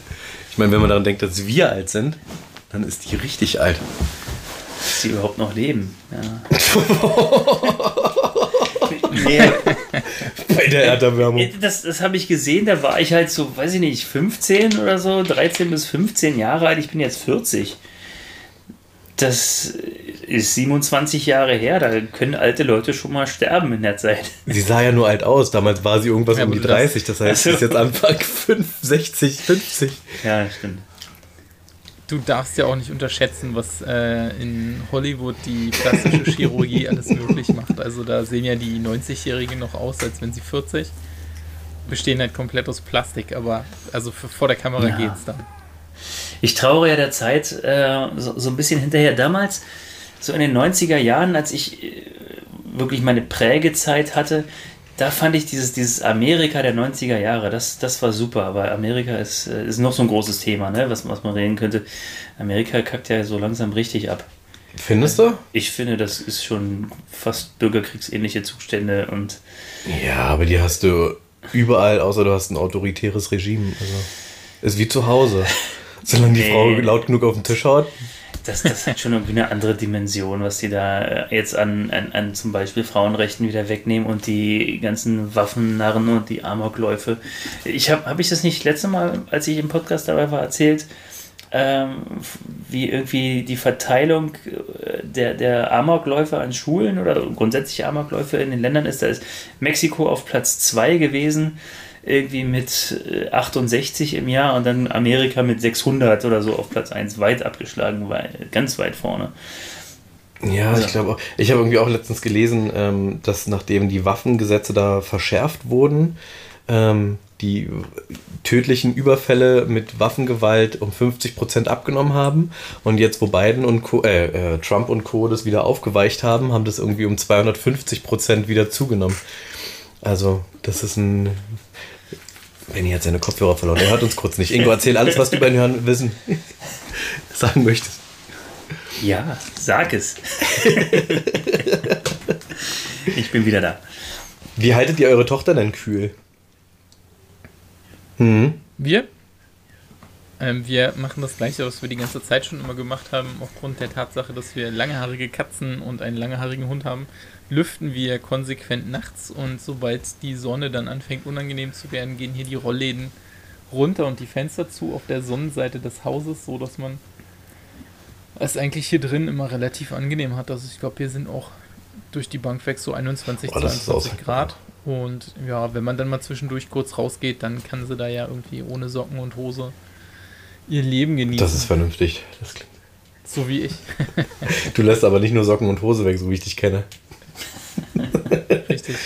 B: Ich meine, wenn man daran denkt, dass wir alt sind, dann ist die richtig alt.
C: Dass sie überhaupt noch leben. Ja. *laughs* nee, *laughs*
B: Bei der Erderwärmung.
C: das das habe ich gesehen, da war ich halt so, weiß ich nicht, 15 oder so, 13 bis 15 Jahre alt. Ich bin jetzt 40. Das ist 27 Jahre her, da können alte Leute schon mal sterben in der Zeit.
B: Sie sah ja nur alt aus. Damals war sie irgendwas
D: Ja,
B: um die
D: du darfst-
B: 30. Das heißt, sie
C: Ach
B: ist jetzt *laughs* Anfang 5, 60, 50.
C: Ja, stimmt.
D: Du darfst ja auch nicht unterschätzen, was äh, in Hollywood die plastische Chirurgie *laughs* alles möglich macht. Also da sehen ja die 90-Jährigen noch aus, als wenn sie 40. Bestehen halt komplett aus Plastik, aber also für, vor der Kamera
C: Ja.
D: geht's dann.
C: Ich trauere ja der Zeit äh, so, so ein bisschen hinterher. Damals, so in den 90er Jahren, als ich äh, wirklich meine Prägezeit hatte, da fand ich dieses, dieses Amerika der 90er Jahre, das, das war super. Aber Amerika ist, äh, ist noch so ein großes Thema, ne? was, was man reden könnte. Amerika kackt ja so langsam richtig ab.
B: Findest du?
C: Ich finde, das ist schon fast bürgerkriegsähnliche Zustände und
B: Ja, aber die hast du überall, außer du hast ein autoritäres Regime. Also. Ist wie zu Hause. *laughs* Solange die. Frau laut genug auf den Tisch haut.
C: Das, das hat schon irgendwie eine andere Dimension, was die da äh, jetzt an, an, an zum Beispiel Frauenrechten wieder wegnehmen und die ganzen Waffennarren und die Amokläufe. Ich habe habe ich das nicht letzte Mal, als ich im Podcast dabei war, erzählt, ähm, wie irgendwie die Verteilung äh, der, der Amokläufe an Schulen oder grundsätzlich Amokläufe in den Ländern ist. Da ist Mexiko auf Platz 2 gewesen, irgendwie mit äh, 68 im Jahr und dann Amerika mit 600 oder so auf Platz 1 weit abgeschlagen, weil, ganz weit vorne.
B: Ja, ich glaube auch. Ich habe irgendwie auch letztens gelesen, ähm, dass nachdem die Waffengesetze da verschärft wurden, ähm, die tödlichen Überfälle mit Waffengewalt um 50 Prozent abgenommen haben. Und jetzt, wo Biden und Co., äh, äh, Trump und Co. das wieder aufgeweicht haben, haben das irgendwie um 250 Prozent wieder zugenommen. Also, das ist ein. Benny hat seine Kopfhörer verloren. Er hört uns kurz nicht. Ingo, erzähl alles, was du beim Hören wissen *laughs* sagen möchtest.
C: Ja, sag es. ich bin wieder da.
B: Wie haltet ihr eure Tochter denn kühl? Hm.
D: Wir? Ähm, wir machen das gleiche, was wir die ganze Zeit schon immer gemacht haben. Aufgrund der Tatsache, dass wir langhaarige Katzen und einen langhaarigen Hund haben, lüften wir konsequent nachts und sobald die Sonne dann anfängt unangenehm zu werden, gehen hier die Rollläden runter und die Fenster zu auf der Sonnenseite des Hauses, so dass man es eigentlich hier drin immer relativ angenehm hat. Also ich glaube, wir sind auch durch die Bank weg so 21,
B: Oh, das ist
D: 22
B: aushaltbar.
D: Grad. Und ja, wenn man dann mal zwischendurch kurz rausgeht, dann kann sie da ja irgendwie ohne Socken und Hose ihr Leben genießen.
B: Das ist vernünftig. Das klingt.
D: so wie ich. *laughs*
B: Du lässt aber nicht nur Socken und Hose weg, so wie ich dich kenne.
D: Richtig.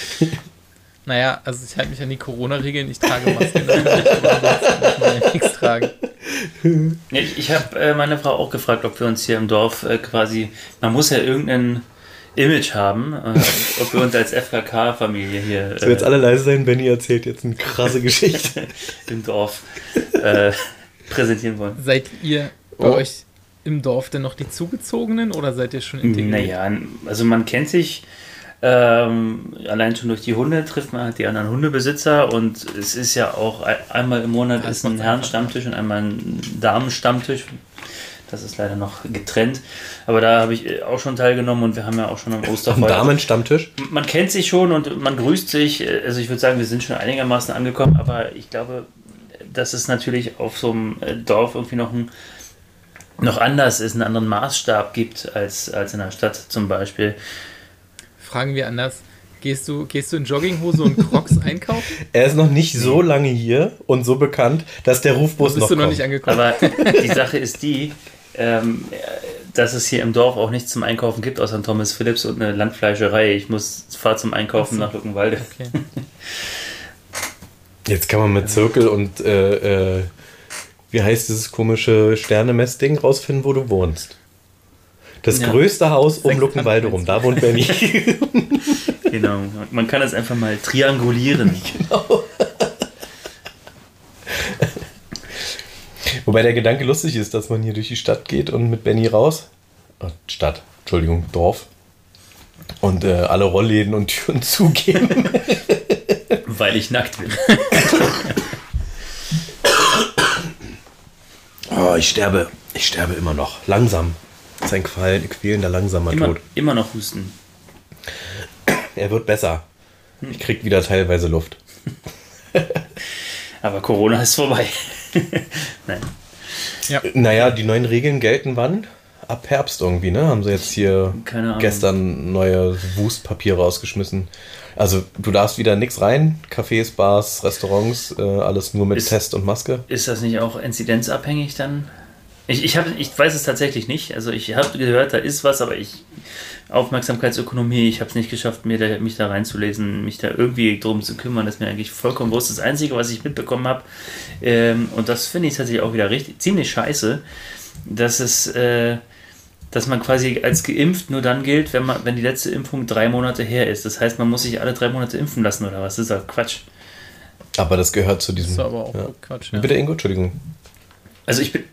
D: Naja, also ich halte mich an die Corona-Regeln, ich trage Masken, ja nichts tragen.
C: Ich, ich habe äh, meine Frau auch gefragt, ob wir uns hier im Dorf äh, quasi, man muss ja irgendein Image haben, äh, ob wir uns als FKK-Familie hier
B: So, jetzt
C: äh,
B: alle leise sein, Benny erzählt jetzt eine krasse Geschichte. *laughs*
C: im Dorf äh, präsentieren wollen.
D: Seid ihr bei
B: Oh.
D: euch im Dorf denn noch die Zugezogenen oder seid ihr schon integriert?
C: Naja, also man kennt sich ähm, allein schon durch die Hunde, trifft man halt die anderen Hundebesitzer und es ist ja auch ein- einmal im Monat ist ein Herrenstammtisch und einmal ein Damenstammtisch. Das ist leider noch getrennt. Aber da habe ich äh, auch schon teilgenommen und wir haben ja auch schon am *laughs*
B: Am
C: Osterfeuer.
B: Damenstammtisch.
C: Man kennt sich schon und man grüßt sich. Also ich würde sagen, wir sind schon einigermaßen angekommen, aber ich glaube, dass es natürlich auf so einem äh, Dorf irgendwie noch ein noch anders ist, einen anderen Maßstab gibt als, als in der Stadt zum Beispiel.
D: Fragen wir anders. Gehst du, gehst du in Jogginghose und Crocs *laughs* einkaufen?
B: Er ist noch nicht so lange hier und so bekannt, dass der Rufbus
D: Bist
B: noch
D: du noch
B: kommt.
D: nicht angekommen?
C: Aber *laughs* die Sache ist die, ähm, dass es hier im Dorf auch nichts zum Einkaufen gibt, außer ein Thomas Phillips und eine Landfleischerei. Ich muss fahre zum Einkaufen
D: so.
C: nach Luckenwalde.
D: Okay. *laughs*
B: Jetzt kann man mit Zirkel und äh, äh, wie heißt dieses komische Sternemessding rausfinden, wo du wohnst. Das
C: Ja.
B: größte Haus um Luckenwalde rum, da wohnt Benny. *laughs*
C: Genau. Man kann es einfach mal triangulieren. *laughs*
B: Wobei der Gedanke lustig ist, dass man hier durch die Stadt geht und mit Benny raus. Oh, Stadt, Entschuldigung, Dorf. Und äh, alle Rollläden und Türen *laughs* zugehen.
C: Weil ich nackt bin.
B: Oh, ich sterbe. Ich sterbe immer noch. Langsam. Das ist ein qual- quälender, langsamer
C: Immer,
B: Tod.
C: immer noch husten.
B: Er wird besser. Ich krieg wieder teilweise Luft. *laughs*
C: Aber Corona ist vorbei. *laughs* Nein.
B: Naja, die neuen Regeln gelten wann? Ab Herbst irgendwie, ne? Haben sie jetzt hier gestern neue Wustpapier rausgeschmissen. Also du darfst wieder nichts rein. Cafés, Bars, Restaurants, äh, alles nur mit
C: Ist-
B: Test und Maske.
C: Ist das nicht auch inzidenzabhängig dann? Ich, ich, hab, ich weiß es tatsächlich nicht. Also ich habe gehört, da ist was, aber ich Aufmerksamkeitsökonomie, ich habe es nicht geschafft, mir da, mich da reinzulesen, mich da irgendwie drum zu kümmern. Das ist mir eigentlich vollkommen bewusst. Das Einzige, was ich mitbekommen habe, ähm, und das finde ich tatsächlich auch wieder richtig ziemlich scheiße, dass es, äh, dass man quasi als geimpft nur dann gilt, wenn man, wenn die letzte Impfung drei Monate her ist. Das heißt, man muss sich alle drei Monate impfen lassen oder was? Das ist doch Quatsch.
B: Aber das gehört zu
D: Das
B: diesem.
D: ist aber auch
B: ja.
D: Quatsch. Ja.
B: Bitte, Ingo, Entschuldigung.
C: Also ich bin,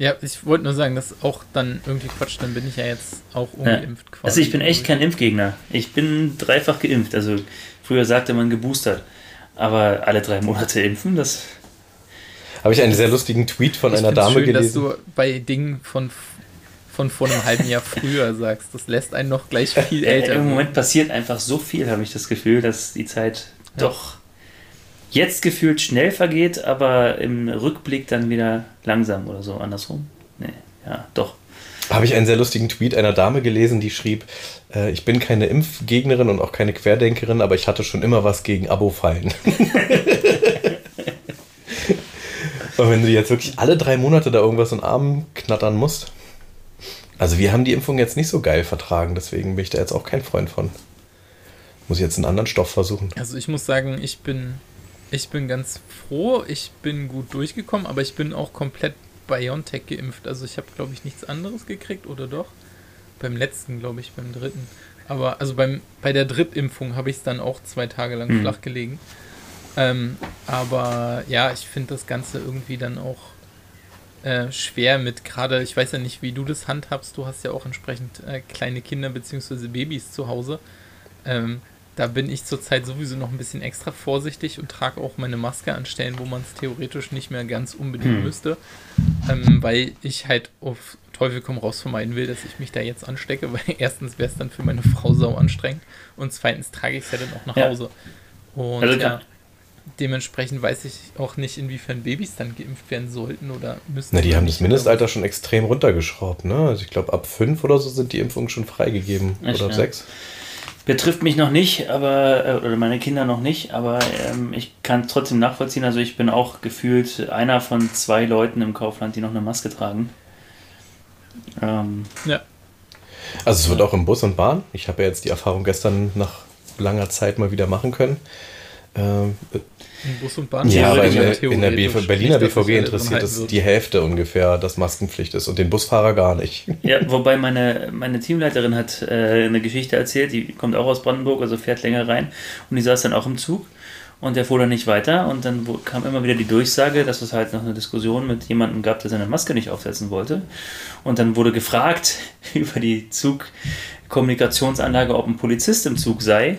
D: ja, ich wollte nur sagen, das ist auch dann irgendwie Quatsch, dann bin ich ja jetzt auch
C: Ja.
D: ungeimpft quasi.
C: Also ich bin echt kein Impfgegner. Ich bin dreifach geimpft. Also früher sagte man geboostert. Aber alle drei Monate impfen, das.
B: habe ich einen sehr lustigen Tweet von
D: Ich
B: einer Dame
D: schön,
B: gelesen.
D: dass du bei Dingen von, von vor einem halben Jahr früher *laughs* sagst. Das lässt einen noch gleich viel
C: Äh,
D: älter.
C: Im. Moment passiert einfach so viel, habe ich das Gefühl, dass die Zeit doch jetzt gefühlt schnell vergeht, aber im Rückblick dann wieder langsam oder so andersrum. Nee, ja, doch.
B: habe ich einen sehr lustigen Tweet einer Dame gelesen, die schrieb, äh, ich bin keine Impfgegnerin und auch keine Querdenkerin, aber ich hatte schon immer was gegen Abo-Fallen. *laughs* und wenn du jetzt wirklich alle drei Monate da irgendwas in den Arm knattern musst. Also wir haben die Impfung jetzt nicht so geil vertragen, deswegen bin ich da jetzt auch kein Freund von. Muss ich jetzt einen anderen Stoff versuchen.
D: Also ich muss sagen, ich bin, ich bin ganz froh, ich bin gut durchgekommen, aber ich bin auch komplett BioNTech geimpft. Also ich habe, glaube ich, nichts anderes gekriegt, oder doch? Beim letzten, glaube ich, beim dritten. Aber also beim, bei der Drittimpfung habe ich es dann auch zwei Tage lang
C: Mhm.
D: flach gelegen. Ähm, aber ja, ich finde das Ganze irgendwie dann auch äh, schwer mit gerade, ich weiß ja nicht, wie du das handhabst, du hast ja auch entsprechend äh, kleine Kinder bzw. Babys zu Hause. Ähm, da bin ich zurzeit sowieso noch ein bisschen extra vorsichtig und trage auch meine Maske an Stellen, wo man es theoretisch nicht mehr ganz unbedingt
C: Hm.
D: müsste, ähm, weil ich halt auf Teufel komm raus vermeiden will, dass ich mich da jetzt anstecke, *laughs* weil erstens wäre es dann für meine Frau sau anstrengend und zweitens trage ich es ja dann auch nach
C: Ja.
D: Hause. Und
C: Also
D: ja, dementsprechend weiß ich auch nicht, inwiefern Babys dann geimpft werden sollten oder müssen.
B: Na, die haben das Mindestalter schon extrem runtergeschraubt, ne? Also ich glaube, ab fünf oder so sind die Impfungen schon freigegeben.
C: Echt,
B: oder ab
C: ja?
B: sechs.
C: Betrifft mich noch nicht, aber, äh, oder meine Kinder noch nicht, aber ähm, ich kann es trotzdem nachvollziehen. Also ich bin auch gefühlt einer von zwei Leuten im Kaufland, die noch eine Maske tragen. Ähm,
D: Ja,
B: Also es wird auch im Bus und Bahn. Ich habe ja jetzt die Erfahrung gestern nach langer Zeit mal wieder machen können. Ähm,
D: in Bus und Bahn.
B: ja, aber in, in der BV, Berliner
D: nicht,
B: BVG interessiert es die Hälfte ungefähr, dass Maskenpflicht ist. Und den Busfahrer gar nicht. *laughs*
C: ja, wobei meine, meine Teamleiterin hat äh, eine Geschichte erzählt, die kommt auch aus Brandenburg, also fährt länger rein. Und die saß dann auch im Zug. Und der fuhr dann nicht weiter. Und dann kam immer wieder die Durchsage, dass es halt noch eine Diskussion mit jemandem gab, der seine Maske nicht aufsetzen wollte. Und dann wurde gefragt *laughs* über die Zugkommunikationsanlage, ob ein Polizist im Zug sei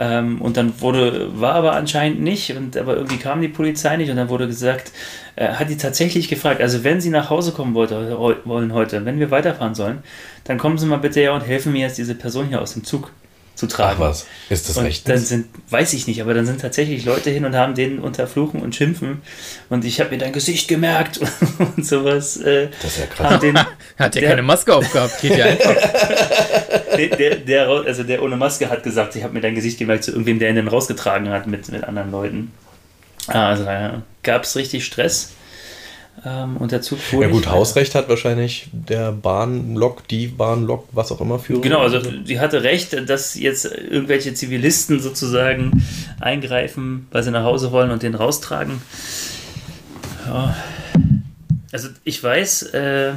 C: ähm, und dann wurde, war aber anscheinend nicht, und aber irgendwie kam die Polizei nicht und dann wurde gesagt, äh, hat die tatsächlich gefragt, also wenn Sie nach Hause kommen wollte, wollen heute, wenn wir weiterfahren sollen, dann kommen Sie mal bitte her und helfen mir jetzt diese Person hier aus dem Zug zu tragen.
B: Ach was, ist das
C: und
B: recht?
C: dann sind, weiß ich nicht, aber dann sind tatsächlich Leute hin und haben denen unterfluchen und schimpfen und ich habe mir dein Gesicht gemerkt *laughs* und sowas. Äh,
B: Das ist ja krass.
C: den, *laughs*
D: Hat ja
C: Der-
D: keine Maske aufgehabt, geht ja einfach. *laughs*
C: der, der, der, also der ohne Maske hat gesagt, ich habe mir dein Gesicht gemerkt zu irgendwem, der ihn dann rausgetragen hat mit, mit anderen Leuten. Also da gab es richtig Stress. Ähm, und der Zug fuhr
B: Ja gut. Hausrecht hat wahrscheinlich der Bahnlok, die Bahnlok, was auch immer für.
C: Genau, also sie hatte recht, dass jetzt irgendwelche Zivilisten sozusagen eingreifen, weil sie nach Hause wollen und den raustragen. Ja. Also ich weiß, äh,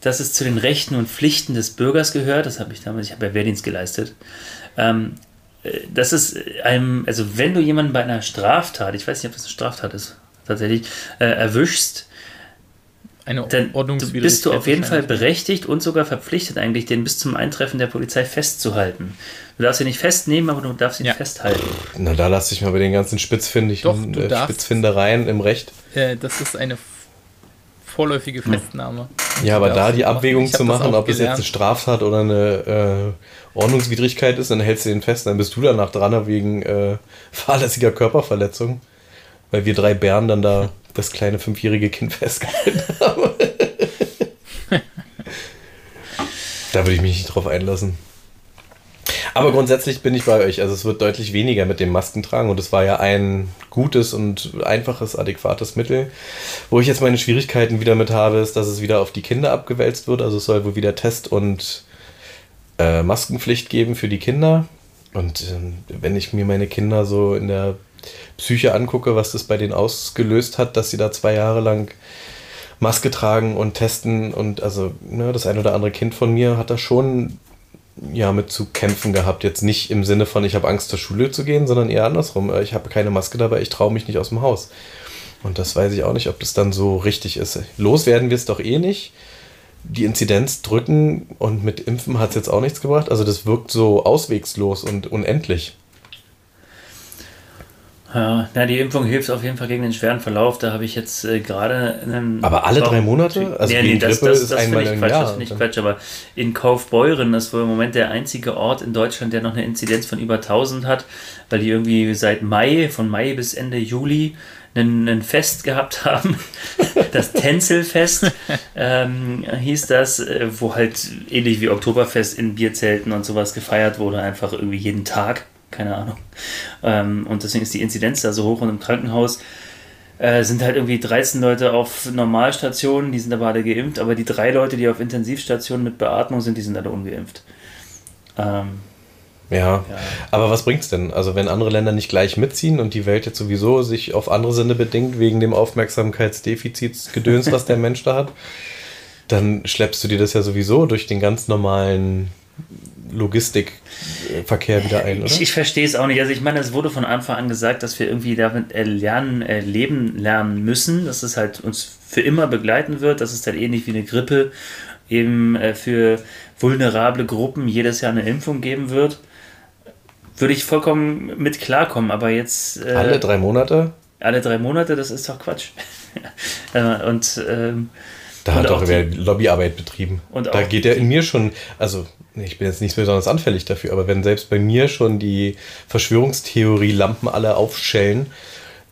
C: dass es zu den Rechten und Pflichten des Bürgers gehört. Das habe ich damals, ich habe ja Wehrdienst geleistet. Ähm, äh, das ist einem, also wenn du jemanden bei einer Straftat, ich weiß nicht, ob das eine Straftat ist, tatsächlich, äh, erwischst,
D: Eine
C: dann
D: Ordnungswidrigkeit.
C: bist du auf jeden Fall berechtigt und sogar verpflichtet, eigentlich den bis zum Eintreffen der Polizei festzuhalten. Du darfst ihn nicht festnehmen, aber du darfst ihn
D: Ja.
C: festhalten.
B: Na, da lass dich mal bei den ganzen Spitzfindigen,
D: Doch,
B: äh. Spitzfindereien im Recht.
D: Äh, das ist eine vorläufige Festnahme.
B: Ja, aber da die
D: machen.
B: Abwägung zu machen, ob es jetzt eine
D: gelernt.
B: Straftat oder eine äh, Ordnungswidrigkeit ist, dann hältst du den fest, dann bist du danach dran wegen äh, *laughs* fahrlässiger Körperverletzung. Weil wir drei Bären dann da *laughs* das kleine fünfjährige Kind *laughs* festgehalten haben. da würde ich mich nicht drauf einlassen. Aber grundsätzlich bin ich bei euch. Also es wird deutlich weniger mit dem Maskentragen und es war ja ein gutes und einfaches, adäquates Mittel. Wo ich jetzt meine Schwierigkeiten wieder mit habe, ist, dass es wieder auf die Kinder abgewälzt wird. Also es soll wohl wieder Test und äh, Maskenpflicht geben für die Kinder. Und ähm, wenn ich mir meine Kinder so in der Psyche angucke, was das bei denen ausgelöst hat, dass sie da zwei Jahre lang Maske tragen und testen und also ne, das ein oder andere Kind von mir hat da schon ja mit zu kämpfen gehabt. Jetzt nicht im Sinne von, ich habe Angst zur Schule zu gehen, sondern eher andersrum. Äh, Ich habe keine Maske dabei, ich traue mich nicht aus dem Haus. Und das weiß ich auch nicht, ob das dann so richtig ist. Los werden wir es doch eh nicht. Die Inzidenz drücken und mit Impfen hat es jetzt auch nichts gebracht. Also das wirkt so auswegslos und unendlich.
C: Ja, na, die Impfung hilft auf jeden Fall gegen den schweren Verlauf. Da habe ich jetzt äh, gerade einen.
B: Aber alle drei Monate?
C: Also nee, nee, das, das, das, das finde ich Quatsch. Das finde ich Quatsch. Aber in Kaufbeuren ist wohl im Moment der einzige Ort in Deutschland, der noch eine Inzidenz von über 1000 hat, weil die irgendwie seit Mai, von Mai bis Ende Juli, ein Fest gehabt *laughs* haben. Das Tänzelfest ähm, hieß das, äh, wo halt ähnlich wie Oktoberfest in Bierzelten und sowas gefeiert wurde, einfach irgendwie jeden Tag keine Ahnung. Ähm, und deswegen ist die Inzidenz da so hoch und im Krankenhaus äh, sind halt irgendwie 13 Leute auf Normalstationen, die sind aber alle geimpft, aber die drei Leute, die auf Intensivstationen mit Beatmung sind, die sind alle ungeimpft. Ähm,
B: ja. ja. aber was bringt's denn? Also wenn andere Länder nicht gleich mitziehen und die Welt jetzt sowieso sich auf andere Sinne bedingt wegen dem Aufmerksamkeitsdefizitsgedöns, was der Mensch da hat, dann schleppst du dir das ja sowieso durch den ganz normalen Logistikverkehr wieder ein, oder?
C: Ich, ich verstehe es auch nicht. Also ich meine, es wurde von Anfang an gesagt, dass wir irgendwie damit äh, lernen, äh, leben lernen müssen, dass es halt uns für immer begleiten wird, dass es halt ähnlich wie eine Grippe eben äh, für vulnerable Gruppen jedes Jahr eine Impfung geben wird. Würde ich vollkommen mit klarkommen, aber jetzt.
B: Äh, alle drei Monate?
C: Alle drei Monate, das ist doch Quatsch. *laughs* und. Ähm,
B: da hat doch wer Lobbyarbeit betrieben. Und da geht ja in mir schon, also ich bin jetzt nicht besonders anfällig dafür, aber wenn selbst bei mir schon die Verschwörungstheorie-Lampen alle aufschellen,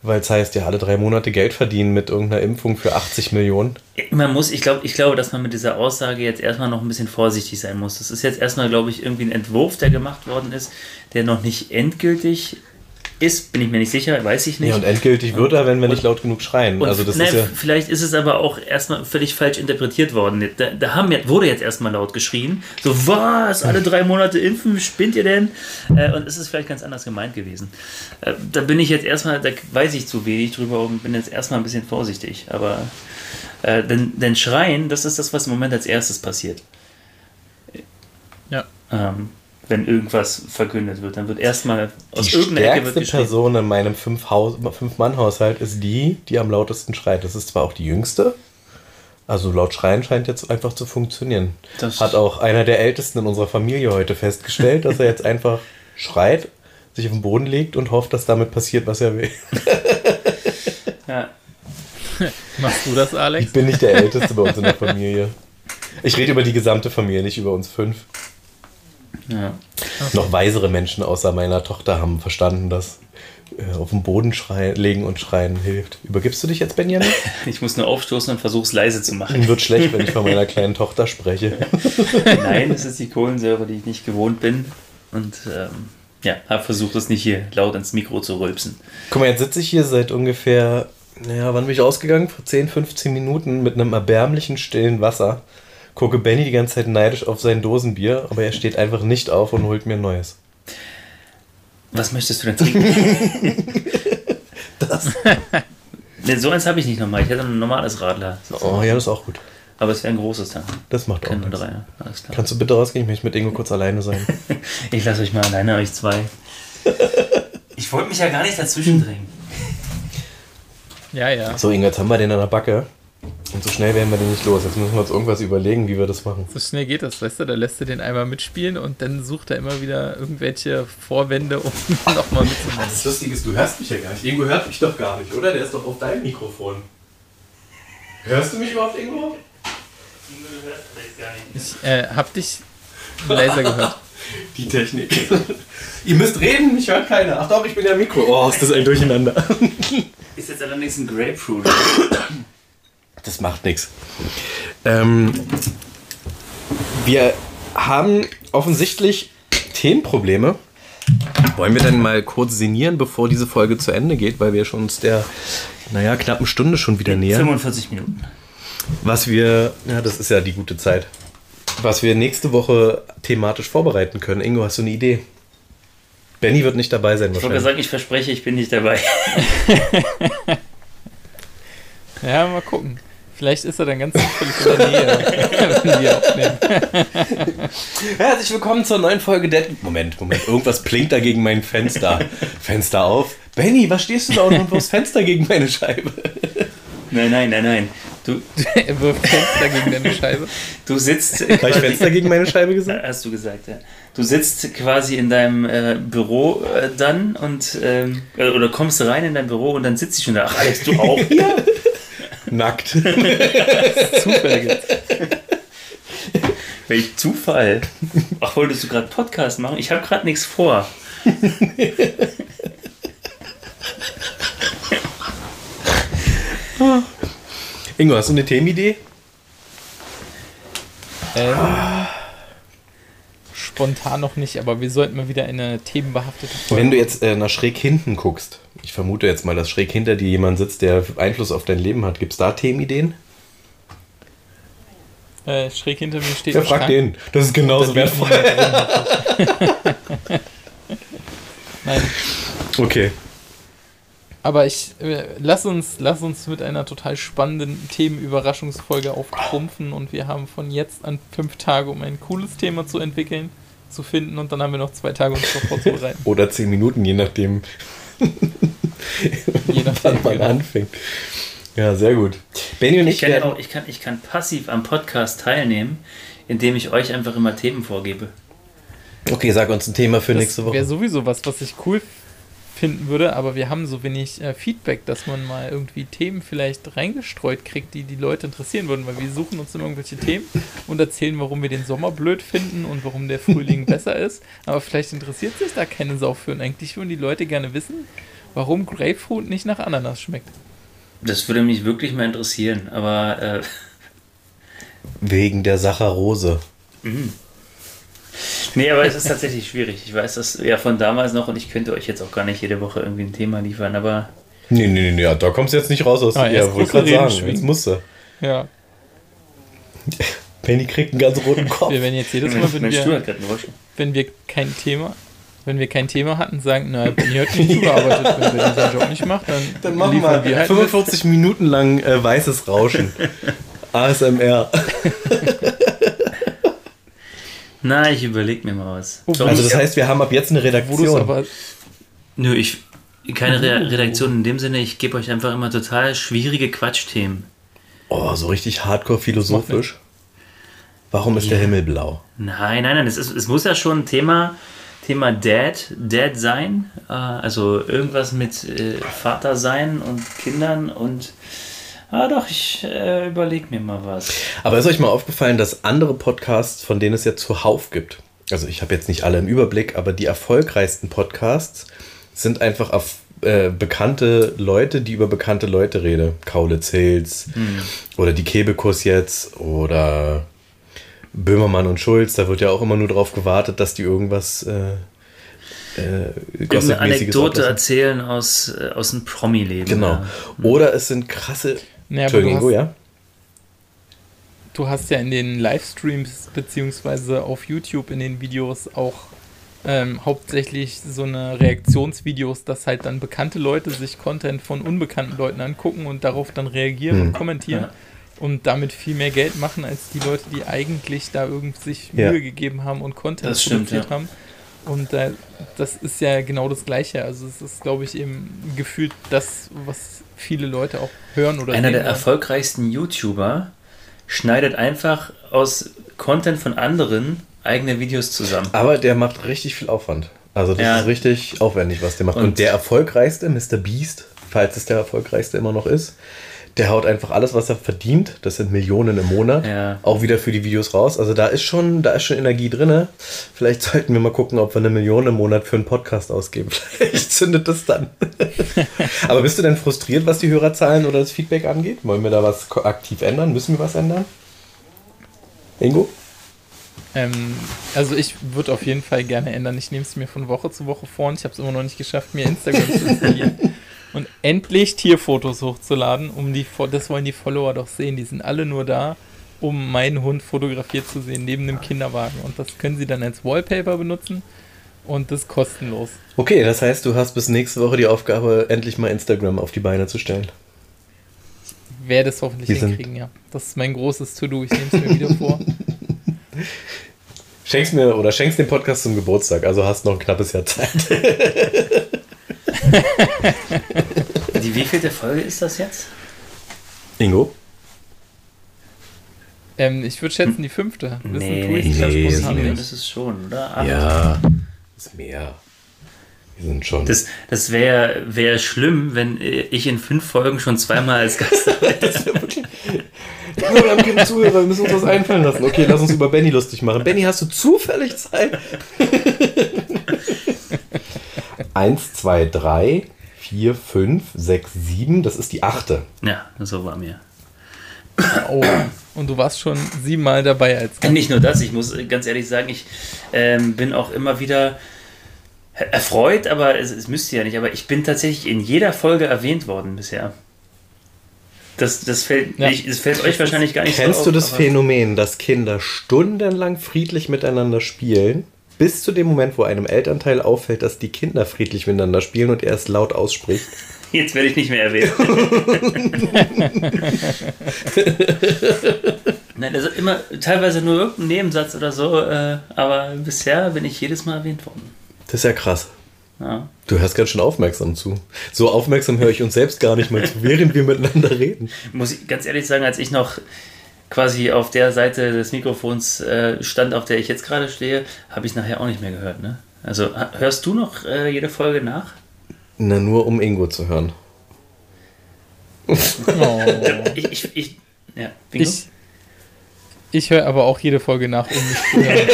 B: weil es heißt, ja, alle drei Monate Geld verdienen mit irgendeiner Impfung für 80 Millionen.
C: Man muss, ich glaube, ich glaube, dass man mit dieser Aussage jetzt erstmal noch ein bisschen vorsichtig sein muss. Das ist jetzt erstmal, glaube ich, irgendwie ein Entwurf, der gemacht worden ist, der noch nicht endgültig ist, bin ich mir nicht sicher, weiß ich nicht. Ja,
B: und endgültig wird er, wenn wir nicht laut genug schreien. also das
C: ne, ist ja vielleicht ist es aber auch erstmal völlig falsch interpretiert worden. Da, da haben, wurde jetzt erstmal laut geschrien. So, was? Alle drei Monate impfen? Spinnt ihr denn? Äh, und es ist vielleicht ganz anders gemeint gewesen. Äh, da bin ich jetzt erstmal, da weiß ich zu wenig drüber und bin jetzt erstmal ein bisschen vorsichtig. Aber äh, denn, denn Schreien, das ist das, was im Moment als erstes passiert.
D: Ja.
C: Ähm, wenn irgendwas verkündet wird. Dann wird erstmal
B: aus die irgendeiner Ecke wird Person in meinem Fünf-Mann-Haushalt ist die, die am lautesten schreit. Das ist zwar auch die jüngste, also laut Schreien scheint jetzt einfach zu funktionieren. Das Hat auch einer der Ältesten in unserer Familie heute festgestellt, dass er jetzt einfach schreit, sich auf den Boden legt und hofft, dass damit passiert, was er will.
C: ja. *laughs*
D: Machst du das, Alex?
B: Ich bin nicht der Älteste bei uns in der Familie. Ich rede über die gesamte Familie, nicht über uns fünf.
C: Ja.
B: Noch weisere Menschen außer meiner Tochter haben verstanden, dass äh, auf den Boden schreien, legen und schreien hilft. Übergibst du dich jetzt, Benjamin? *laughs*
C: Ich muss nur aufstoßen und versuche es leise zu machen.
B: Mir wird schlecht, wenn ich von meiner *laughs* kleinen Tochter spreche. *laughs*
C: Nein, es ist die Kohlensäure, die ich nicht gewohnt bin. Und ähm, ja, habe versucht, es nicht hier laut ins Mikro zu rülpsen.
B: Guck mal, jetzt sitze ich hier seit ungefähr, naja, wann bin ich rausgegangen? Vor 10, 15 Minuten mit einem erbärmlichen stillen Wasser gucke Benny die ganze Zeit neidisch auf sein Dosenbier, aber er steht einfach nicht auf und holt mir ein neues.
C: Was möchtest du denn trinken? *laughs*
B: das. *laughs*
C: nee, so eins habe ich nicht nochmal. Ich hätte ein normales Radler.
B: Oh ja, das ist auch gut.
C: Aber es wäre ein großes dann.
B: Das macht auch
C: nichts. Drei. Alles
B: klar. Kannst du bitte rausgehen? Ich möchte mit Ingo kurz alleine sein. *laughs*
C: ich lasse euch mal alleine, euch zwei. Ich wollte mich ja gar nicht dazwischen drängen.
D: Ja, ja.
B: So, Ingo, jetzt haben wir den an der Backe. Und so schnell werden wir den nicht los. Jetzt müssen wir uns irgendwas überlegen, wie wir das machen.
D: So schnell geht das, weißt du? Da lässt du den einmal mitspielen und dann sucht er immer wieder irgendwelche Vorwände, um *laughs* nochmal mitzumachen.
B: Das Lustige ist, du hörst mich ja gar nicht. Ingo hört mich doch gar nicht, oder? Der ist doch auf deinem Mikrofon. Hörst du mich überhaupt, Ingo? Ingo,
D: du hörst vielleicht gar nicht. Ich äh, hab dich leiser gehört. *laughs*
B: Die Technik. *laughs* Ihr müsst reden, mich hört keiner. Ach doch, ich bin ja Mikro. Oh, ist das ein Durcheinander.
C: Ist jetzt allerdings ein Grapefruit. *coughs*
B: Das macht nichts. Ähm, wir haben offensichtlich Themenprobleme. Wollen wir dann mal kurz sinnieren, bevor diese Folge zu Ende geht, weil wir schon uns der, naja, knappen Stunde schon wieder nähern.
C: 45 Minuten.
B: Was wir, ja, das ist ja die gute Zeit. Was wir nächste Woche thematisch vorbereiten können. Ingo, hast du eine Idee? Benny wird nicht dabei sein
C: wahrscheinlich. Ich wollte sagen, ich verspreche, ich bin nicht dabei. *laughs*
D: ja, mal gucken. Vielleicht ist er dann ganz zufällig in der Nähe, *laughs* wenn wir
B: aufnehmen. Herzlich willkommen zur neuen Folge Dead. Moment, Moment, irgendwas blinkt da gegen mein Fenster. Fenster auf. Benny, was stehst du da und wirfst Fenster gegen meine Scheibe?
C: Nein, nein, nein, nein. Du,
D: er wirft Fenster gegen deine Scheibe.
C: Du sitzt.
B: Habe ich Fenster gegen meine Scheibe gesagt?
C: Hast du gesagt, ja. du sitzt quasi in deinem äh, Büro äh, dann und ähm, äh, oder kommst rein in dein Büro und dann sitzt ich schon da. Ach, Alex, du auch *laughs* hier?
B: Nackt. *laughs*
D: Zufall gibt's.
C: Welch Zufall. Ach, wolltest du gerade Podcast machen? Ich habe gerade nichts vor.
B: Ingo, hast du eine Themenidee?
D: Ähm, spontan noch nicht, aber wir sollten mal wieder eine themenbehaftete Folge.
B: Wenn du jetzt äh, nach schräg hinten guckst, ich vermute jetzt mal, dass schräg hinter dir jemand sitzt, der Einfluss auf dein Leben hat. Gibt es da Themenideen?
D: Äh, schräg hinter mir steht
B: Ja, frag den. Das ist genauso wertvoll. *laughs*
D: Nein,
B: Okay.
D: aber ich äh, lass uns, lass uns mit einer total spannenden Themenüberraschungsfolge auftrumpfen und wir haben von jetzt an fünf Tage, um ein cooles Thema zu entwickeln, zu finden und dann haben wir noch zwei Tage, uns darauf vorzubereiten. *laughs*
B: Oder zehn Minuten, je nachdem, *laughs*
D: Je nachdem,
B: wann man
D: genau.
B: anfängt. Ja, sehr gut. Benny und ich,
C: Ich kann, ja auch, ich, kann, ich kann passiv am Podcast teilnehmen, indem ich euch einfach immer Themen vorgebe.
B: Okay, sag uns ein Thema für nächste
D: Das wäre
B: Woche.
D: sowieso was, was ich cool finden würde, aber wir haben so wenig äh, Feedback, dass man mal irgendwie Themen vielleicht reingestreut kriegt, die die Leute interessieren würden, weil wir suchen uns immer irgendwelche Themen und erzählen, warum wir den Sommer blöd finden und warum der Frühling *laughs* besser ist, aber vielleicht interessiert sich da keine Sau für und eigentlich würden die Leute gerne wissen, warum Grapefruit nicht nach Ananas schmeckt.
C: Das würde mich wirklich mal interessieren, aber äh,
B: Wegen der Saccharose.
C: Nee, aber es ist tatsächlich schwierig. Ich weiß das ja von damals noch und ich könnte euch jetzt auch gar nicht jede Woche irgendwie ein Thema liefern, aber
B: Nee, nee, nee, nee, ja, da kommst du jetzt nicht raus aus.
D: Ah,
B: ja, wollte gerade sagen,
D: schwingen.
B: jetzt musst du.
D: Ja, *laughs*
B: Benny kriegt einen ganz roten *laughs* Kopf.
D: wir werden jetzt jedes Mal, wenn wir, wenn wir kein Thema wenn wir kein Thema hatten, sagen, na, Benny hat nicht zugearbeitet. Wenn Benny seinen Job nicht macht, dann, *laughs*
B: Dann machen
D: liefern
B: wir
D: wir halt
B: 45 Minuten lang äh, weißes Rauschen. ASMR.
C: Na, ich überlege mir mal was.
D: Oh,
B: Also das heißt, wir haben ab jetzt eine Redaktion.
D: aber
C: Nö, ich. Keine Re Redaktion in dem Sinne, ich gebe euch einfach immer total schwierige Quatschthemen.
B: Oh, so richtig hardcore philosophisch. Warum ist der Himmel blau?
C: Nein, nein, nein, es, ist, es muss ja schon ein Thema, Thema Dad, Dad sein. Äh, also irgendwas mit äh, Vater sein und Kindern und. Ah, doch, ich äh, überlege mir mal was.
B: Aber ist euch mal aufgefallen, dass andere Podcasts, von denen es ja zuhauf gibt, also ich habe jetzt nicht alle im Überblick, aber die erfolgreichsten Podcasts sind einfach auf, äh, bekannte Leute, die über bekannte Leute reden. Kaulitz Hills oder die Kebekus jetzt oder Böhmermann und Schulz. Da wird ja auch immer nur darauf gewartet, dass die irgendwas äh, äh, Gossip-mäßiges
C: Anekdote erzählen aus, äh, aus dem Promi-Leben.
B: Genau.
C: Ja.
B: Oder es sind krasse.
D: Naja, aber du
B: Entschuldigung,
D: hast,
B: ja?
D: du hast ja in den Livestreams beziehungsweise auf YouTube in den Videos auch ähm, hauptsächlich so eine Reaktionsvideos, dass halt dann bekannte Leute sich Content von unbekannten Leuten angucken und darauf dann reagieren
B: Hm.
D: und kommentieren
C: Ja.
D: und damit viel mehr Geld machen als die Leute, die eigentlich da irgendwie sich
B: Ja.
D: Mühe gegeben haben und Content
C: Das stimmt,
D: produziert
C: ja.
D: haben. Und äh, das ist ja genau das Gleiche. Also es ist, glaube ich, eben gefühlt das, was viele Leute auch hören oder
C: Einer
D: sehen
C: der erfolgreichsten YouTuber schneidet einfach aus Content von anderen eigene Videos zusammen.
B: Aber der macht richtig viel Aufwand. Also das
C: Ja.
B: ist richtig aufwendig, was der macht. Und,
C: Und-
B: der erfolgreichste, Mr. Beast, falls es der erfolgreichste immer noch ist, der haut einfach alles, was er verdient, das sind Millionen im Monat,
C: Ja.
B: auch wieder für die Videos raus. Also da ist schon, da ist schon Energie drin. Vielleicht sollten wir mal gucken, ob wir eine Million im Monat für einen Podcast ausgeben. *laughs* Vielleicht zündet das dann. *laughs* Aber bist du denn frustriert, was die Hörerzahlen oder das Feedback angeht? Wollen wir da was aktiv ändern? Müssen wir was ändern? Ingo?
D: Ähm, also ich würde auf jeden Fall gerne ändern. Ich nehme es mir von Woche zu Woche vor und ich habe es immer noch nicht geschafft, mir Instagram zu *laughs* installieren. Und endlich Tierfotos hochzuladen, um die, das wollen die Follower doch sehen. Die sind alle nur da, um meinen Hund fotografiert zu sehen, neben dem Kinderwagen. Und das können sie dann als Wallpaper benutzen und das kostenlos.
B: Okay, das heißt, du hast bis nächste Woche die Aufgabe, endlich mal Instagram auf die Beine zu stellen.
D: Werde es hoffentlich
B: sind-
D: hinkriegen, ja. Das ist mein großes To-Do. Ich nehme es mir wieder vor. *laughs*
B: Schenkst mir oder schenkst den Podcast zum Geburtstag, also hast noch ein knappes Jahr Zeit. *laughs* *laughs*
C: Die wievielte Folge ist das jetzt?
B: Ingo?
D: Ähm, ich würde schätzen, die fünfte. Wissen
C: Nee,
D: tue ich
B: nee, sieben
D: spontan
C: sieben
D: nicht.
C: ist es schon, oder? Acht.
B: Ja, ist mehr. Wir sind schon.
C: Das, das wäre wär schlimm, wenn äh, ich in fünf Folgen schon zweimal als Gast *laughs* dabei
B: Ja, wir haben keine Zuhörer, wir müssen uns was einfallen lassen. Okay, lass uns über Benny lustig machen. Benny, hast du zufällig Zeit? *laughs* Eins, zwei, drei, vier, fünf, sechs, sieben. Das ist die achte.
C: Ja, so war mir.
D: Oh, und du warst schon siebenmal dabei als Gast.
C: Nicht nur das, ich muss ganz ehrlich sagen, ich ähm, bin auch immer wieder erfreut, aber es, es müsste ja nicht, aber ich bin tatsächlich in jeder Folge erwähnt worden bisher. Das, das, fällt,
D: Ja.
C: ich, das fällt euch wahrscheinlich gar nicht
B: Kennst
C: so
B: du
C: auf,
B: das
C: aber-
B: Phänomen, dass Kinder stundenlang friedlich miteinander spielen, bis zu dem Moment, wo einem Elternteil auffällt, dass die Kinder friedlich miteinander spielen und er es laut ausspricht? *laughs*
C: Jetzt werde ich nicht mehr erwähnt. *laughs* Nein, also immer teilweise nur irgendein Nebensatz oder so, äh, aber bisher bin ich jedes Mal erwähnt worden.
B: Das ist ja krass.
C: Ja.
B: Du hörst ganz schön aufmerksam zu. So aufmerksam höre ich uns selbst gar nicht mal zu, während wir miteinander reden.
C: Muss ich ganz ehrlich sagen, als ich noch quasi auf der Seite des Mikrofons äh, stand, auf der ich jetzt gerade stehe, habe ich nachher auch nicht mehr gehört. Ne? Also hörst du noch äh, jede Folge nach?
B: Na, nur um Ingo zu hören.
D: Oh. *laughs*
C: Ich, ich, ich, ja, Bingo?
D: Ich, ich höre aber auch jede Folge nach, um mich zu hören.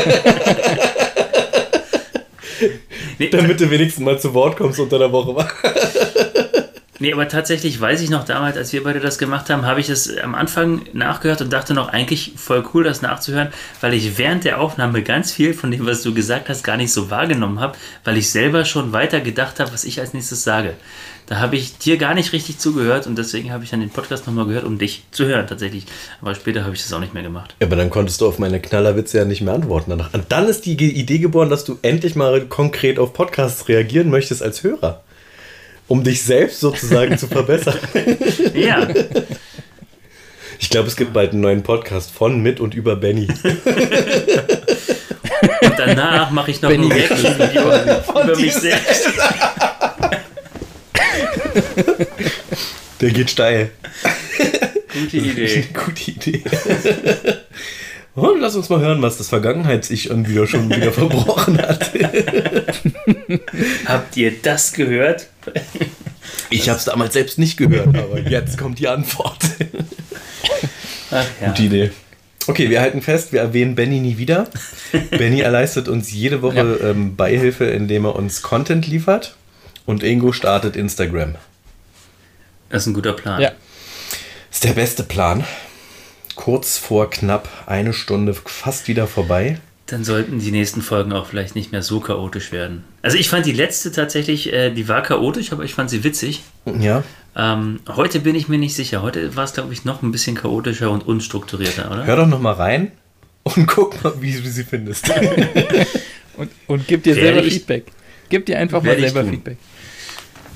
D: *laughs*
C: nee,
B: Damit du wenigstens mal zu Wort kommst unter der Woche. *laughs*
C: Nee, aber tatsächlich weiß ich noch damals, als wir beide das gemacht haben, habe ich es am Anfang nachgehört und dachte noch, eigentlich voll cool, das nachzuhören, weil ich während der Aufnahme ganz viel von dem, was du gesagt hast, gar nicht so wahrgenommen habe, weil ich selber schon weiter gedacht habe, was ich als nächstes sage. Da habe ich dir gar nicht richtig zugehört und deswegen habe ich dann den Podcast nochmal gehört, um dich zu hören tatsächlich. Aber später habe ich das auch nicht mehr gemacht.
B: Ja, aber dann konntest du auf meine Knallerwitze ja nicht mehr antworten danach. Und dann ist die Idee geboren, dass du endlich mal konkret auf Podcasts reagieren möchtest als Hörer. Um dich selbst sozusagen zu verbessern. *laughs*
C: Ja,
B: Ich glaube, es gibt bald einen neuen Podcast von, mit und über Benny.
C: und danach mache ich noch ein
D: Benny
C: Reaction-Video über mich selbst.
B: Der geht steil.
C: Gute Idee. *laughs*
B: Gute Idee. Und lass uns mal hören, was das Vergangenheits-Ich schon wieder, schon wieder *laughs* verbrochen hat. *laughs*
C: Habt ihr das gehört?
B: Ich habe es damals selbst nicht gehört, aber jetzt kommt die Antwort. *laughs*
C: Ach ja.
B: Gute Idee. Okay, wir halten fest, wir erwähnen Benny nie wieder. Benny erleistet uns jede Woche ähm, Beihilfe, indem er uns Content liefert. Und Ingo startet Instagram.
C: Das ist ein guter Plan.
D: Ja.
B: Ist der beste Plan. Kurz vor knapp eine Stunde fast wieder vorbei.
C: Dann sollten die nächsten Folgen auch vielleicht nicht mehr so chaotisch werden. Also ich fand die letzte tatsächlich, äh, die war chaotisch, aber ich fand sie witzig.
B: Ja.
C: Ähm, heute bin ich mir nicht sicher. Heute war es, glaube ich, noch ein bisschen chaotischer und unstrukturierter, oder?
B: Hör doch noch mal rein und *laughs* guck mal, wie du sie findest. *laughs*
D: Und, und gib dir
C: Werde
D: selber
C: ich-
D: Feedback. Gib dir einfach mal selber. Feedback.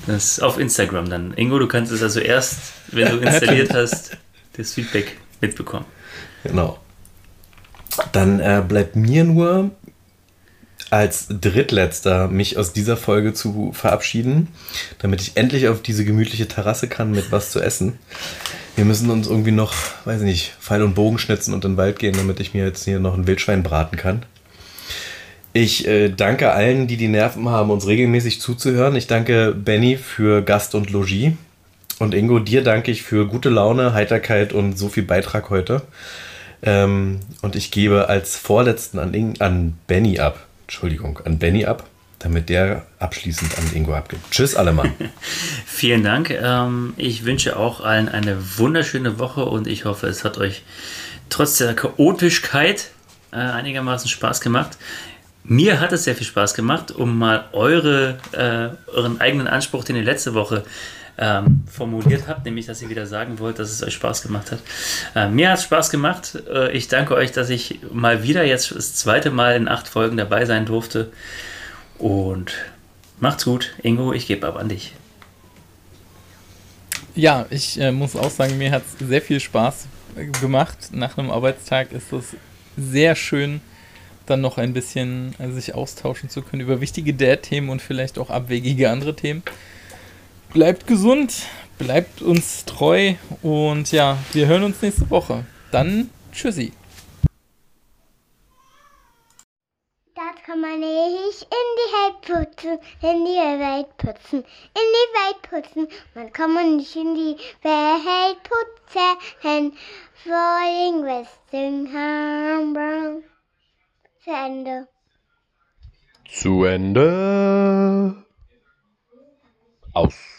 C: Das auf Instagram dann. Ingo, du kannst es also erst, wenn du *laughs* installiert hast, das Feedback mitbekommen.
B: Genau. Dann äh, bleibt mir nur als drittletzter mich aus dieser Folge zu verabschieden, damit ich endlich auf diese gemütliche Terrasse kann mit was zu essen. Wir müssen uns irgendwie noch, weiß ich nicht, Pfeil und Bogen schnitzen und in den Wald gehen, damit ich mir jetzt hier noch ein Wildschwein braten kann. Ich äh, danke allen, die die Nerven haben, uns regelmäßig zuzuhören. Ich danke Benny für Gast und Logis. Und Ingo, dir danke ich für gute Laune, Heiterkeit und so viel Beitrag heute. Ähm, und ich gebe als vorletzten an, Ing an Benny ab. Entschuldigung, an Benny ab, damit der abschließend an Ingo abgibt. Tschüss, alle Mann. *laughs*
C: Vielen Dank. Ähm, ich wünsche auch allen eine wunderschöne Woche und ich hoffe, es hat euch trotz der Chaotischkeit äh, einigermaßen Spaß gemacht. Mir hat es sehr viel Spaß gemacht, um mal eure, äh, euren eigenen Anspruch, den ihr letzte Woche ähm, formuliert habt, nämlich dass ihr wieder sagen wollt, dass es euch Spaß gemacht hat. Äh, mir hat es Spaß gemacht. Äh, ich danke euch, dass ich mal wieder jetzt das zweite Mal in acht Folgen dabei sein durfte. Und macht's gut. Ingo, ich gebe ab an dich.
D: Ja, ich äh, muss auch sagen, mir hat es sehr viel Spaß gemacht. Nach einem Arbeitstag ist es sehr schön, dann noch ein bisschen äh, sich austauschen zu können über wichtige Dad-Themen und vielleicht auch abwegige andere Themen bleibt gesund, bleibt uns treu und ja, wir hören uns nächste Woche. Dann tschüssi.
E: Das kann man nicht in die Welt putzen, in die Welt putzen, in die Welt putzen. Man kann man nicht in die Welt putzen, Falling Westingham Brown. Zu Ende.
B: Zu Ende. Aus.